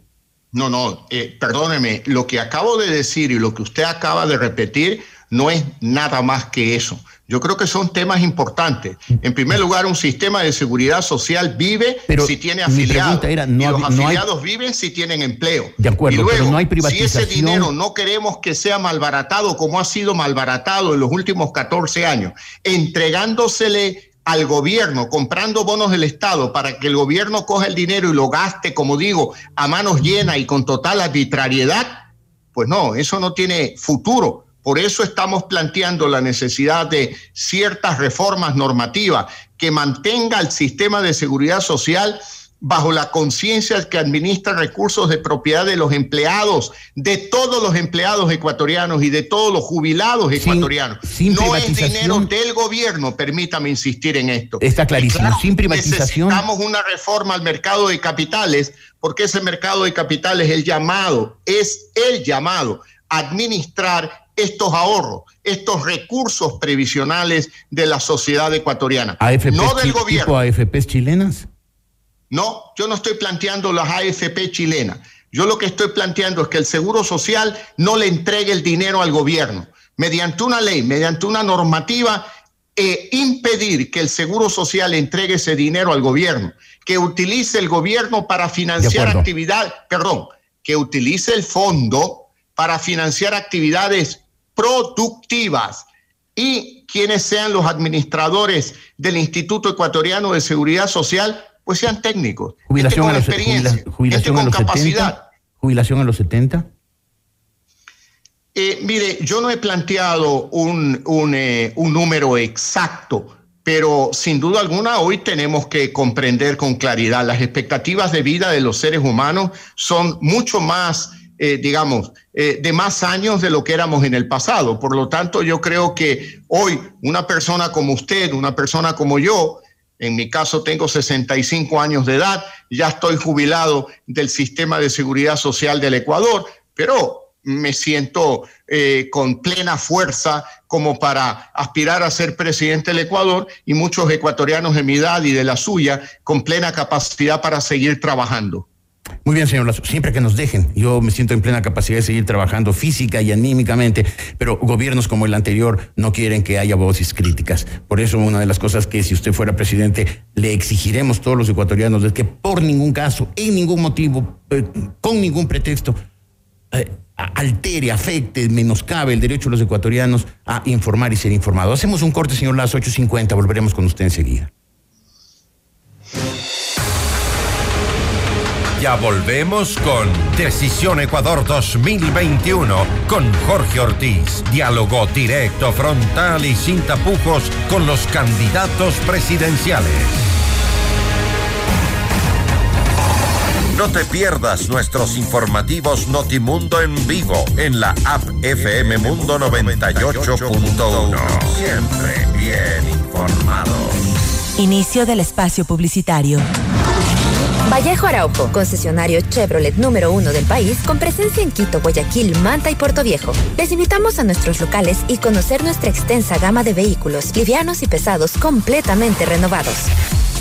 N: No, no, eh, perdóneme, lo que acabo de decir y lo que usted acaba de repetir no es nada más que eso. Yo creo que son temas importantes. En primer lugar, un sistema de seguridad social vive si tiene afiliados. y los afiliados viven si tienen empleo.
L: De acuerdo,
N: y luego,
L: pero no hay privatización.
N: Si ese dinero no queremos que sea malbaratado como ha sido malbaratado en los últimos 14 años, entregándosele al gobierno, comprando bonos del Estado para que el gobierno coja el dinero y lo gaste, como digo, a manos llenas y con total arbitrariedad, pues no, eso no tiene futuro. Por eso estamos planteando la necesidad de ciertas reformas normativas que mantenga el sistema de seguridad social bajo la conciencia que administra recursos de propiedad de los empleados, de todos los empleados ecuatorianos y de todos los jubilados ecuatorianos. no es dinero del gobierno, permítame insistir en esto.
L: Está clarísimo, sin privatización.
N: Necesitamos una reforma al mercado de capitales, porque ese mercado de capitales es el llamado, es el llamado a administrar estos ahorros, estos recursos previsionales de la sociedad ecuatoriana,
L: no del gobierno. AFPs chilenas?
N: No, yo no estoy planteando las AFP chilenas. Yo lo que estoy planteando es que el Seguro Social no le entregue el dinero al gobierno. Mediante una ley, mediante una normativa, e impedir que el Seguro Social entregue ese dinero al gobierno, que utilice el gobierno para financiar actividades, perdón, que utilice el fondo para financiar actividades productivas y quienes sean los administradores del Instituto Ecuatoriano de Seguridad Social, pues sean técnicos.
L: Jubilación, a los, jubilación a los 70. Jubilación a los 70.
N: Eh, mire, yo no he planteado un, un, eh, un, número exacto, pero sin duda alguna hoy tenemos que comprender con claridad las expectativas de vida de los seres humanos son mucho más, eh, digamos, de más años de lo que éramos en el pasado. Por lo tanto, yo creo que hoy una persona como usted, una persona como yo, en mi caso tengo 65 años de edad, ya estoy jubilado del sistema de seguridad social del Ecuador, pero me siento eh, con plena fuerza como para aspirar a ser presidente del Ecuador y muchos ecuatorianos de mi edad y de la suya con plena capacidad para seguir trabajando.
L: Muy bien, señor Lazo, siempre que nos dejen, yo me siento en plena capacidad de seguir trabajando física y anímicamente, pero gobiernos como el anterior no quieren que haya voces críticas. Por eso una de las cosas que si usted fuera presidente le exigiremos todos los ecuatorianos es que por ningún caso, en ningún motivo, eh, con ningún pretexto, eh, altere, afecte, menoscabe el derecho de los ecuatorianos a informar y ser informados. Hacemos un corte, señor Lazo, 8.50, volveremos con usted enseguida.
K: Ya volvemos con Decisión Ecuador 2021 con Jorge Ortiz. Diálogo directo, frontal y sin tapujos con los candidatos presidenciales. No te pierdas nuestros informativos Notimundo en vivo en la app FM Mundo 98.1. Siempre bien informados.
F: Inicio del espacio publicitario.
D: Vallejo Araujo, concesionario Chevrolet número uno del país, con presencia en Quito, Guayaquil, Manta y Puerto Viejo. Les invitamos a nuestros locales y conocer nuestra extensa gama de vehículos, livianos y pesados, completamente renovados.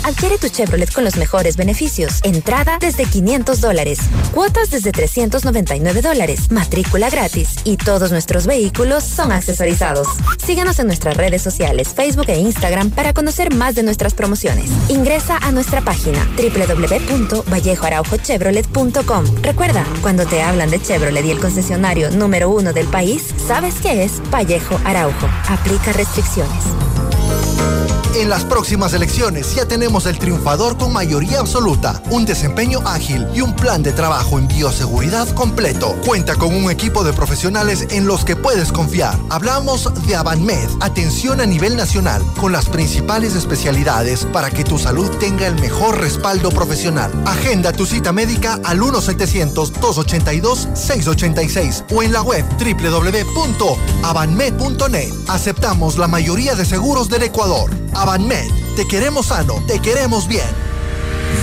D: Adquiere tu Chevrolet con los mejores beneficios. Entrada desde 500 dólares. Cuotas desde 399 dólares. Matrícula gratis. Y todos nuestros vehículos son accesorizados. Síguenos en nuestras redes sociales, Facebook e Instagram para conocer más de nuestras promociones. Ingresa a nuestra página www.vallejoaraujochevrolet.com. Recuerda, cuando te hablan de Chevrolet y el concesionario número uno del país, sabes que es Vallejo Araujo. Aplica restricciones.
E: En las próximas elecciones ya tenemos el triunfador con mayoría absoluta, un desempeño ágil y un plan de trabajo en bioseguridad completo. Cuenta con un equipo de profesionales en los que puedes confiar. Hablamos de Avanmed, atención a nivel nacional, con las principales especialidades para que tu salud tenga el mejor respaldo profesional. Agenda tu cita médica al 1-700-282-686 o en la web www.avanmed.net. Aceptamos la mayoría de seguros del Ecuador. Avanmed, te queremos sano, te queremos bien.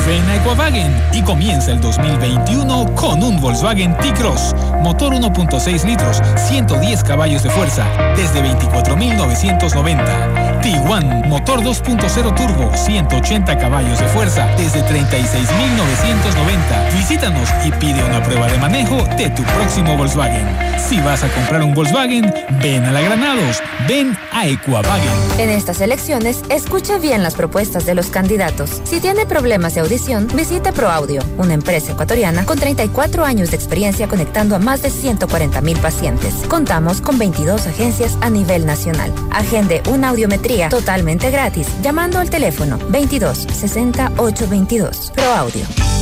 G: Ven a Equavagen y comienza el 2021 con un Volkswagen T-Cross. Motor 1.6 litros, 110 caballos de fuerza, desde 24.990. T1, motor 2.0 turbo, 180 caballos de fuerza, desde 36.990. Visítanos y pide una prueba de manejo de tu próximo Volkswagen. Si vas a comprar un Volkswagen, ven a la Granados, ven a Equavagen.
D: En estas elecciones, escucha bien las propuestas de los candidatos. Si tiene problemas de audición, visite ProAudio, una empresa ecuatoriana con 34 años de experiencia conectando a más de 140 mil pacientes. Contamos con 22 agencias a nivel nacional. Agende una audiometría totalmente gratis llamando al teléfono 22 60 822. ProAudio.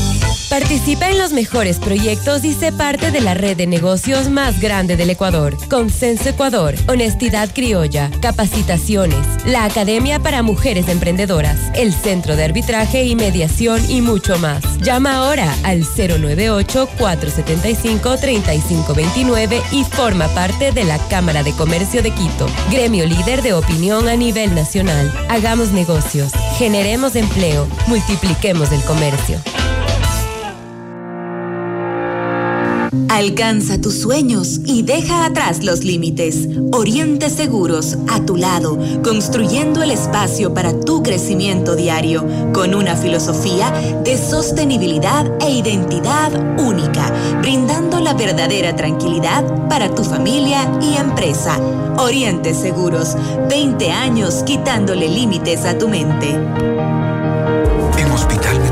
I: Participa en los mejores proyectos y sé parte de la red de negocios más grande del Ecuador. Consenso Ecuador, Honestidad Criolla, Capacitaciones, la Academia para Mujeres Emprendedoras, el Centro de Arbitraje y Mediación y mucho más. Llama ahora al 098-475-3529 y forma parte de la Cámara de Comercio de Quito, gremio líder de opinión a nivel nacional. Hagamos negocios, generemos empleo, multipliquemos el comercio.
F: Alcanza tus sueños y deja atrás los límites. Oriente Seguros, a tu lado, construyendo el espacio para tu crecimiento diario, con una filosofía de sostenibilidad e identidad única, brindando la verdadera tranquilidad para tu familia y empresa. Oriente Seguros, 20 años quitándole límites a tu mente.
H: En Hospital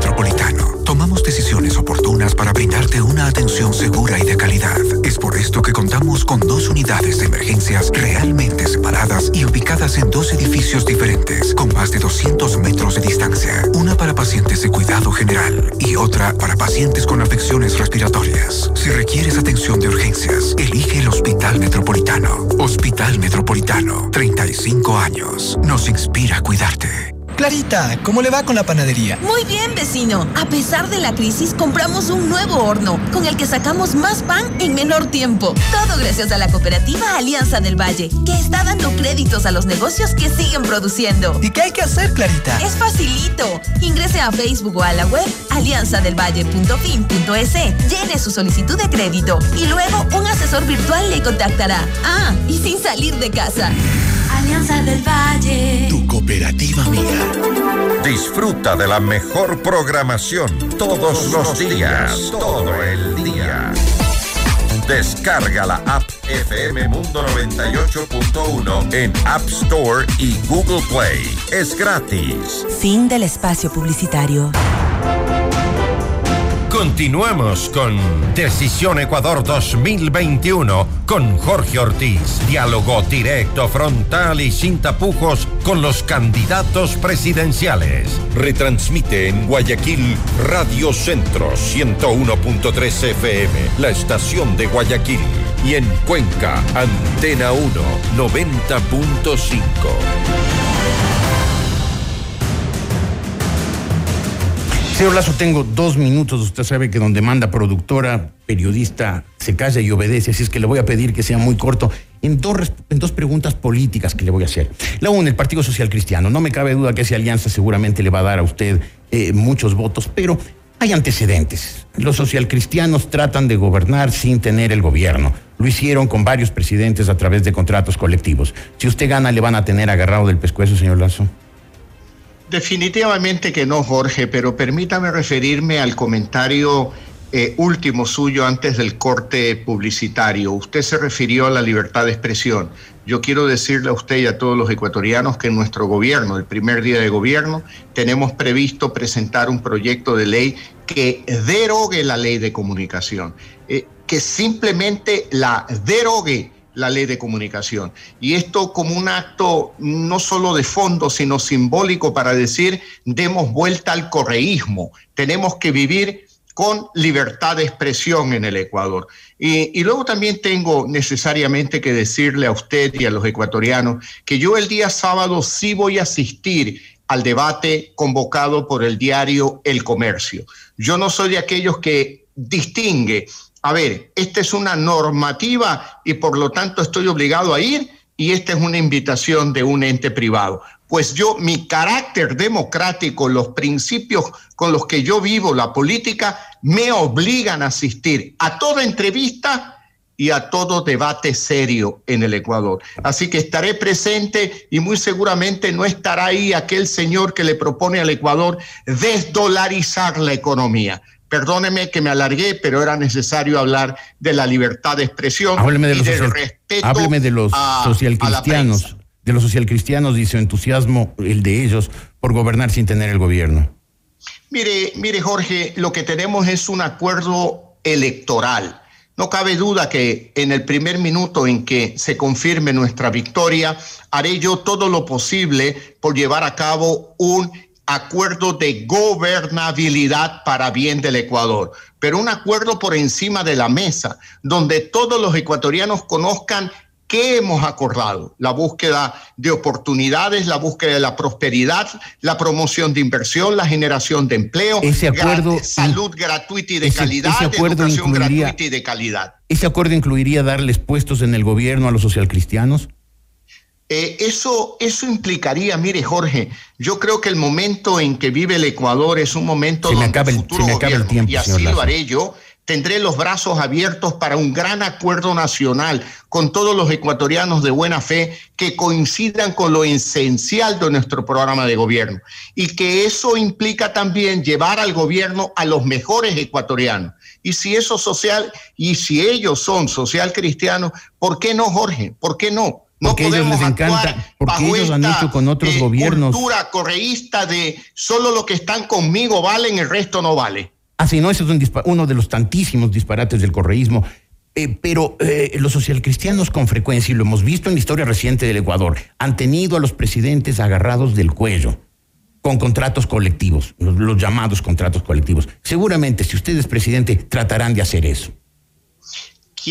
H: decisiones oportunas para brindarte una atención segura y de calidad. Es por esto que contamos con dos unidades de emergencias realmente separadas y ubicadas en dos edificios diferentes, con más de 200 metros de distancia. Una para pacientes de cuidado general y otra para pacientes con afecciones respiratorias. Si requieres atención de urgencias, elige el Hospital Metropolitano. Hospital Metropolitano, 35 años. Nos inspira a cuidarte.
Q: Clarita, ¿cómo le va con la panadería?
R: Muy bien, vecino. A pesar de la crisis, compramos un nuevo horno con el que sacamos más pan en menor tiempo. Todo gracias a la cooperativa Alianza del Valle, que está dando créditos a los negocios que siguen produciendo.
Q: ¿Y qué hay que hacer, Clarita?
R: Es facilito. Ingrese a Facebook o a la web alianzadelvalle.fin.es, llene su solicitud de crédito y luego un asesor virtual le contactará. Ah, y sin salir de casa.
B: Alianza del Valle.
C: Tu cooperativa amiga.
J: Disfruta de la mejor programación todos los días, todo el día. Descarga la app FM Mundo 98.1 en App Store y Google Play. Es gratis.
F: Fin del espacio publicitario.
K: Continuamos con Decisión Ecuador 2021 con Jorge Ortiz. Diálogo directo, frontal y sin tapujos con los candidatos presidenciales. Retransmite en Guayaquil Radio Centro 101.3 FM, la estación de Guayaquil. Y en Cuenca, Antena 1 90.5.
L: Señor Lazo, tengo dos minutos. Usted sabe que donde manda productora, periodista, se calla y obedece. Así es que le voy a pedir que sea muy corto en dos, en dos preguntas políticas que le voy a hacer. La una, el Partido Social Cristiano. No me cabe duda que esa alianza seguramente le va a dar a usted eh, muchos votos, pero hay antecedentes. Los socialcristianos tratan de gobernar sin tener el gobierno. Lo hicieron con varios presidentes a través de contratos colectivos. Si usted gana, le van a tener agarrado del pescuezo, señor Lazo.
N: Definitivamente que no, Jorge, pero permítame referirme al comentario eh, último suyo antes del corte publicitario. Usted se refirió a la libertad de expresión. Yo quiero decirle a usted y a todos los ecuatorianos que en nuestro gobierno, el primer día de gobierno, tenemos previsto presentar un proyecto de ley que derogue la ley de comunicación, eh, que simplemente la derogue la ley de comunicación. Y esto como un acto no solo de fondo, sino simbólico para decir, demos vuelta al correísmo, tenemos que vivir con libertad de expresión en el Ecuador. Y, y, luego también tengo necesariamente que decirle a usted y a los ecuatorianos que yo el día sábado sí voy a asistir al debate convocado por el diario El Comercio. Yo no soy de aquellos que distingue a ver, esta es una normativa y por lo tanto estoy obligado a ir y esta es una invitación de un ente privado. Pues yo, mi carácter democrático, los principios con los que yo vivo la política, me obligan a asistir a toda entrevista y a todo debate serio en el Ecuador. Así que estaré presente y muy seguramente no estará ahí aquel señor que le propone al Ecuador desdolarizar la economía. Perdóneme que me alargué, pero era necesario hablar de la libertad de expresión
L: hábleme de
N: y
L: los
N: del
L: social-
N: respeto
L: hábleme de los
N: a-
L: socialcristianos, de los socialcristianos y su entusiasmo, el de ellos, por gobernar sin tener el gobierno.
N: Mire, mire Jorge, lo que tenemos es un acuerdo electoral. No cabe duda que en el primer minuto en que se confirme nuestra victoria, haré yo todo lo posible por llevar a cabo un acuerdo de gobernabilidad para bien del Ecuador, pero un acuerdo por encima de la mesa, donde todos los ecuatorianos conozcan ¿Qué hemos acordado? La búsqueda de oportunidades, la búsqueda de la prosperidad, la promoción de inversión, la generación de empleo,
L: Ese acuerdo-
N: salud gratuita y de
L: ese-
N: calidad,
L: ese acuerdo
N: educación
L: incluiría-
N: gratuita y de calidad.
L: ¿Ese acuerdo incluiría darles puestos en el gobierno a los socialcristianos?
N: Eh, eso, eso implicaría, mire Jorge, yo creo que el momento en que vive el Ecuador es un momento donde
L: acaba el-
N: futuro
L: el
N: gobierno,
L: tiempo,
N: y así lo haré yo, tendré los brazos abiertos para un gran acuerdo nacional con todos los ecuatorianos de buena fe que coincidan con lo esencial de nuestro programa de gobierno y que eso implica también llevar al gobierno a los mejores ecuatorianos. Y si eso social, y si ellos son social cristianos, ¿por qué no, Jorge? ¿Por qué no? No
L: porque ellos les encanta, porque ellos han hecho con otros
N: eh,
L: gobiernos.
N: cultura correísta de solo lo que están conmigo valen, el resto no vale.
L: Así no, ese es un uno de los tantísimos disparates del correísmo. Eh, pero eh, los socialcristianos con frecuencia, y lo hemos visto en la historia reciente del Ecuador, han tenido a los presidentes agarrados del cuello con contratos colectivos, los, los llamados contratos colectivos. Seguramente, si usted es presidente, tratarán de hacer eso.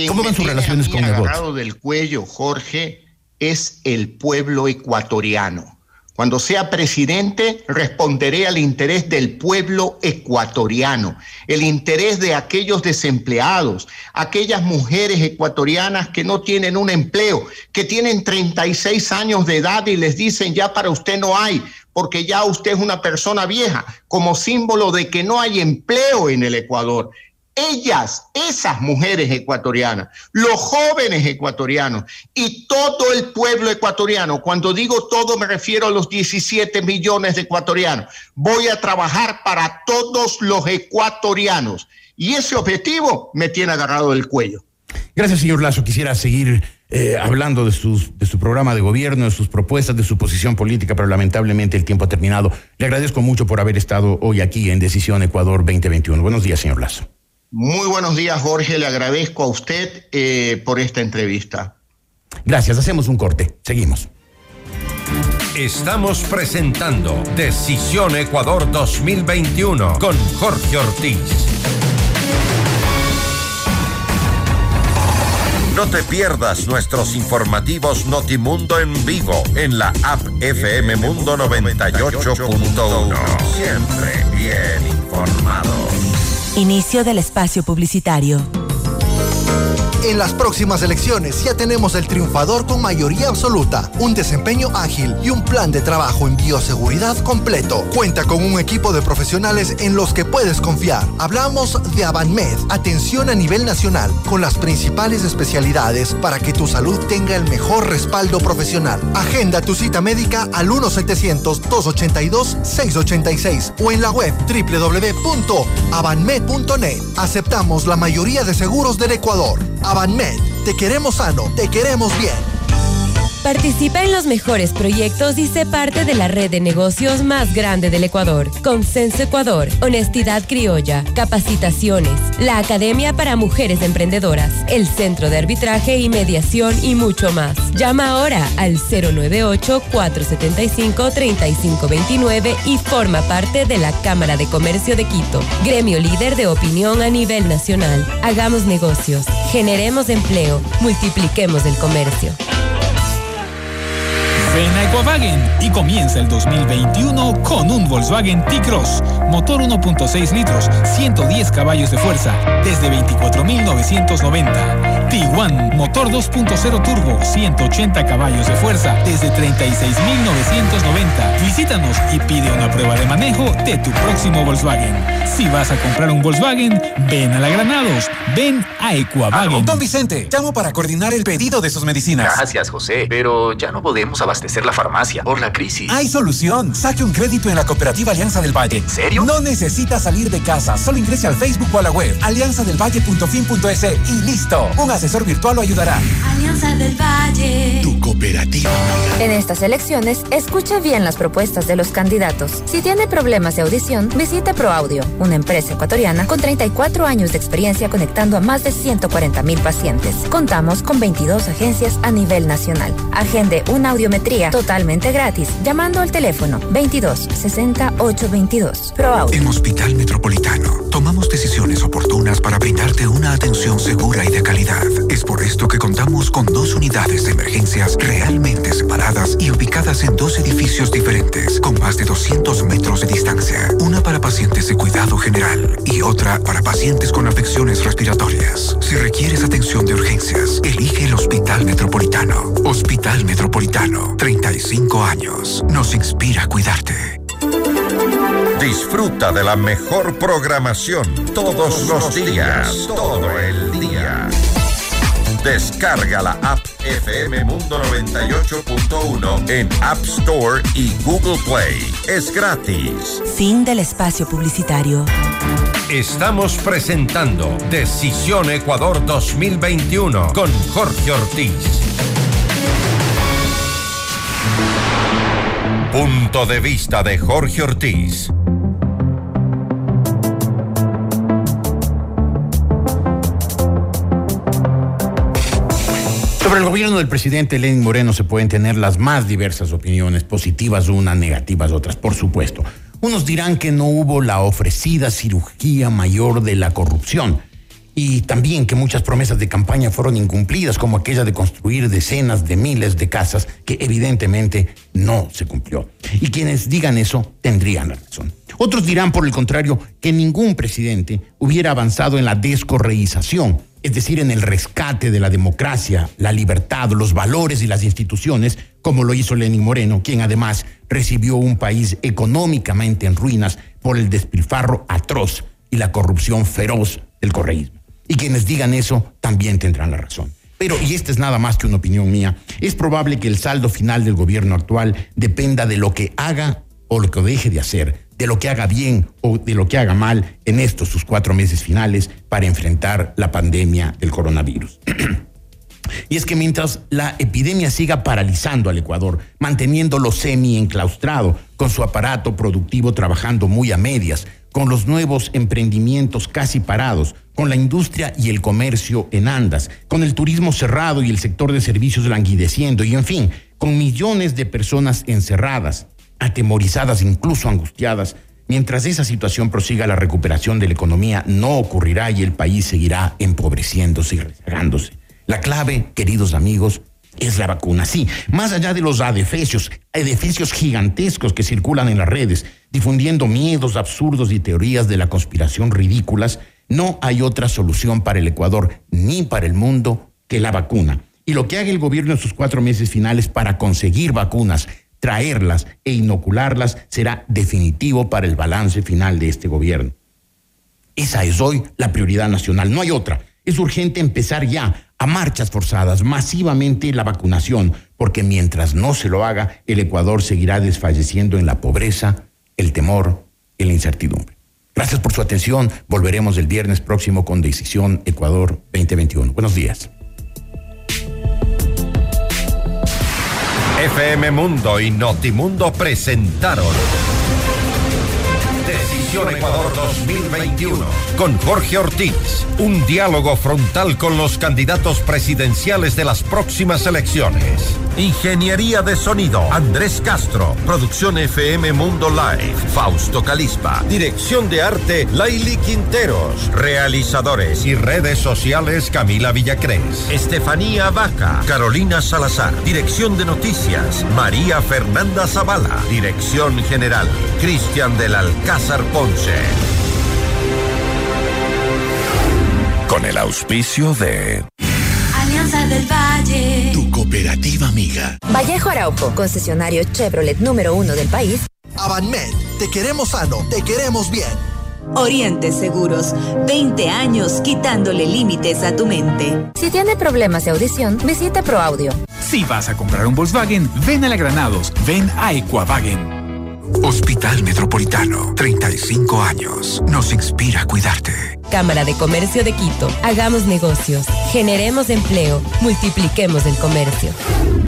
N: ¿Cómo van sus relaciones con el agarrado del cuello, Jorge, es el pueblo ecuatoriano. Cuando sea presidente, responderé al interés del pueblo ecuatoriano, el interés de aquellos desempleados, aquellas mujeres ecuatorianas que no tienen un empleo, que tienen 36 años de edad y les dicen ya para usted no hay, porque ya usted es una persona vieja, como símbolo de que no hay empleo en el Ecuador ellas, esas mujeres ecuatorianas, los jóvenes ecuatorianos y todo el pueblo ecuatoriano, cuando digo todo me refiero a los 17 millones de ecuatorianos, voy a trabajar para todos los ecuatorianos y ese objetivo me tiene agarrado del cuello.
L: Gracias, señor Lazo. Quisiera seguir eh, hablando de, de su programa de gobierno, de sus propuestas, de su posición política, pero lamentablemente el tiempo ha terminado. Le agradezco mucho por haber estado hoy aquí en Decisión Ecuador 2021. Buenos días, señor Lazo.
N: Muy buenos días, Jorge. Le agradezco a usted eh, por esta entrevista.
L: Gracias. Hacemos un corte. Seguimos.
K: Estamos presentando Decisión Ecuador 2021 con Jorge Ortiz. No te pierdas nuestros informativos Notimundo en vivo en la app FM Mundo 98.1. Siempre bien informados.
F: Inicio del espacio publicitario.
E: En las próximas elecciones ya tenemos el triunfador con mayoría absoluta, un desempeño ágil y un plan de trabajo en bioseguridad completo. Cuenta con un equipo de profesionales en los que puedes confiar. Hablamos de Avanmed, atención a nivel nacional, con las principales especialidades para que tu salud tenga el mejor respaldo profesional. Agenda tu cita médica al 1-700-282-686 o en la web www.avanmed.net. Aceptamos la mayoría de seguros del Ecuador. Te queremos sano, te queremos bien.
I: Participa en los mejores proyectos y sé parte de la red de negocios más grande del Ecuador. Consenso Ecuador, Honestidad Criolla, Capacitaciones, la Academia para Mujeres Emprendedoras, el Centro de Arbitraje y Mediación y mucho más. Llama ahora al 098-475-3529 y forma parte de la Cámara de Comercio de Quito, gremio líder de opinión a nivel nacional. Hagamos negocios, generemos empleo, multipliquemos el comercio.
G: Ven a Equavagen y comienza el 2021 con un Volkswagen T-Cross. Motor 1.6 litros, 110 caballos de fuerza, desde 24.990. Tiguan, motor 2.0 turbo, 180 caballos de fuerza, desde 36.990. Visítanos y pide una prueba de manejo de tu próximo Volkswagen. Si vas a comprar un Volkswagen, ven a la Granados, ven a Equavagen.
O: don Vicente, llamo para coordinar el pedido de sus medicinas.
P: Gracias, José, pero ya no podemos abastecer la farmacia por la crisis.
O: Hay solución. Saque un crédito en la Cooperativa Alianza del Valle.
P: ¿En serio?
O: No necesita salir de casa. Solo ingrese al Facebook o a la web alianzadelvalle.fin.es y listo. Un asesor virtual lo ayudará.
B: Alianza del Valle.
C: Tu cooperativa.
D: En estas elecciones, escuche bien las propuestas de los candidatos. Si tiene problemas de audición, visite ProAudio, una empresa ecuatoriana con 34 años de experiencia conectando a más de 140 mil pacientes. Contamos con 22 agencias a nivel nacional. Agende una audiometría totalmente gratis llamando al teléfono 22 60 822. ProAudio.
H: En Hospital Metropolitano tomamos decisiones oportunas para brindarte una atención segura y de calidad. Es por esto que contamos con dos unidades de emergencias realmente separadas y ubicadas en dos edificios diferentes con más de 200 metros de distancia. Una para pacientes de cuidado general y otra para pacientes con afecciones respiratorias. Si requieres atención de urgencias, elige el Hospital Metropolitano. Hospital Metropolitano, 35 años. Nos inspira a cuidarte.
J: Disfruta de la mejor programación todos los días, todo el día. Descarga la app FM Mundo 98.1 en App Store y Google Play. Es gratis.
F: Fin del espacio publicitario.
K: Estamos presentando Decisión Ecuador 2021 con Jorge Ortiz. Punto de vista de Jorge Ortiz.
L: Sobre el gobierno del presidente Lenin Moreno se pueden tener las más diversas opiniones, positivas unas, negativas otras, por supuesto. Unos dirán que no hubo la ofrecida cirugía mayor de la corrupción y también que muchas promesas de campaña fueron incumplidas, como aquella de construir decenas de miles de casas que evidentemente no se cumplió. Y quienes digan eso tendrían la razón. Otros dirán, por el contrario, que ningún presidente hubiera avanzado en la descorreización es decir, en el rescate de la democracia, la libertad, los valores y las instituciones, como lo hizo Lenin Moreno, quien además recibió un país económicamente en ruinas por el despilfarro atroz y la corrupción feroz del correísmo. Y quienes digan eso también tendrán la razón. Pero, y esta es nada más que una opinión mía, es probable que el saldo final del gobierno actual dependa de lo que haga o lo que deje de hacer de lo que haga bien o de lo que haga mal en estos sus cuatro meses finales para enfrentar la pandemia del coronavirus. Y es que mientras la epidemia siga paralizando al Ecuador, manteniéndolo semi-enclaustrado, con su aparato productivo trabajando muy a medias, con los nuevos emprendimientos casi parados, con la industria y el comercio en andas, con el turismo cerrado y el sector de servicios languideciendo, y en fin, con millones de personas encerradas, atemorizadas, incluso angustiadas. Mientras esa situación prosiga, la recuperación de la economía no ocurrirá y el país seguirá empobreciéndose y rezagándose. La clave, queridos amigos, es la vacuna. Sí, más allá de los adefesios, adefesios gigantescos que circulan en las redes, difundiendo miedos absurdos y teorías de la conspiración ridículas, no hay otra solución para el Ecuador ni para el mundo que la vacuna. Y lo que haga el gobierno en sus cuatro meses finales para conseguir vacunas, traerlas e inocularlas será definitivo para el balance final de este gobierno. Esa es hoy la prioridad nacional, no hay otra. Es urgente empezar ya a marchas forzadas, masivamente la vacunación, porque mientras no se lo haga, el Ecuador seguirá desfalleciendo en la pobreza, el temor y la incertidumbre. Gracias por su atención. Volveremos el viernes próximo con Decisión Ecuador 2021. Buenos días.
K: FM Mundo y Notimundo presentaron Decisión Ecuador 2021 con Jorge Ortiz. Un diálogo frontal con los candidatos presidenciales de las próximas elecciones. Ingeniería de sonido, Andrés Castro. Producción FM Mundo Live, Fausto Calispa. Dirección de arte, Laili Quinteros. Realizadores y redes sociales, Camila Villacrés. Estefanía Vaca, Carolina Salazar. Dirección de noticias, María Fernanda Zavala. Dirección general, Cristian del Alcázar Ponce.
A: Con el auspicio de
B: Alianza del Valle.
C: Tu cooperativa amiga.
D: Vallejo Araujo, concesionario Chevrolet número uno del país.
E: Avanmed, te queremos sano, te queremos bien.
F: Oriente Seguros, 20 años quitándole límites a tu mente.
D: Si tiene problemas de audición, visite ProAudio.
G: Si vas a comprar un Volkswagen, ven a la Granados, ven a Equavagen.
H: Hospital Metropolitano, 35 años. Nos inspira a cuidarte.
I: Cámara de Comercio de Quito. Hagamos negocios. Generemos empleo. Multipliquemos el comercio.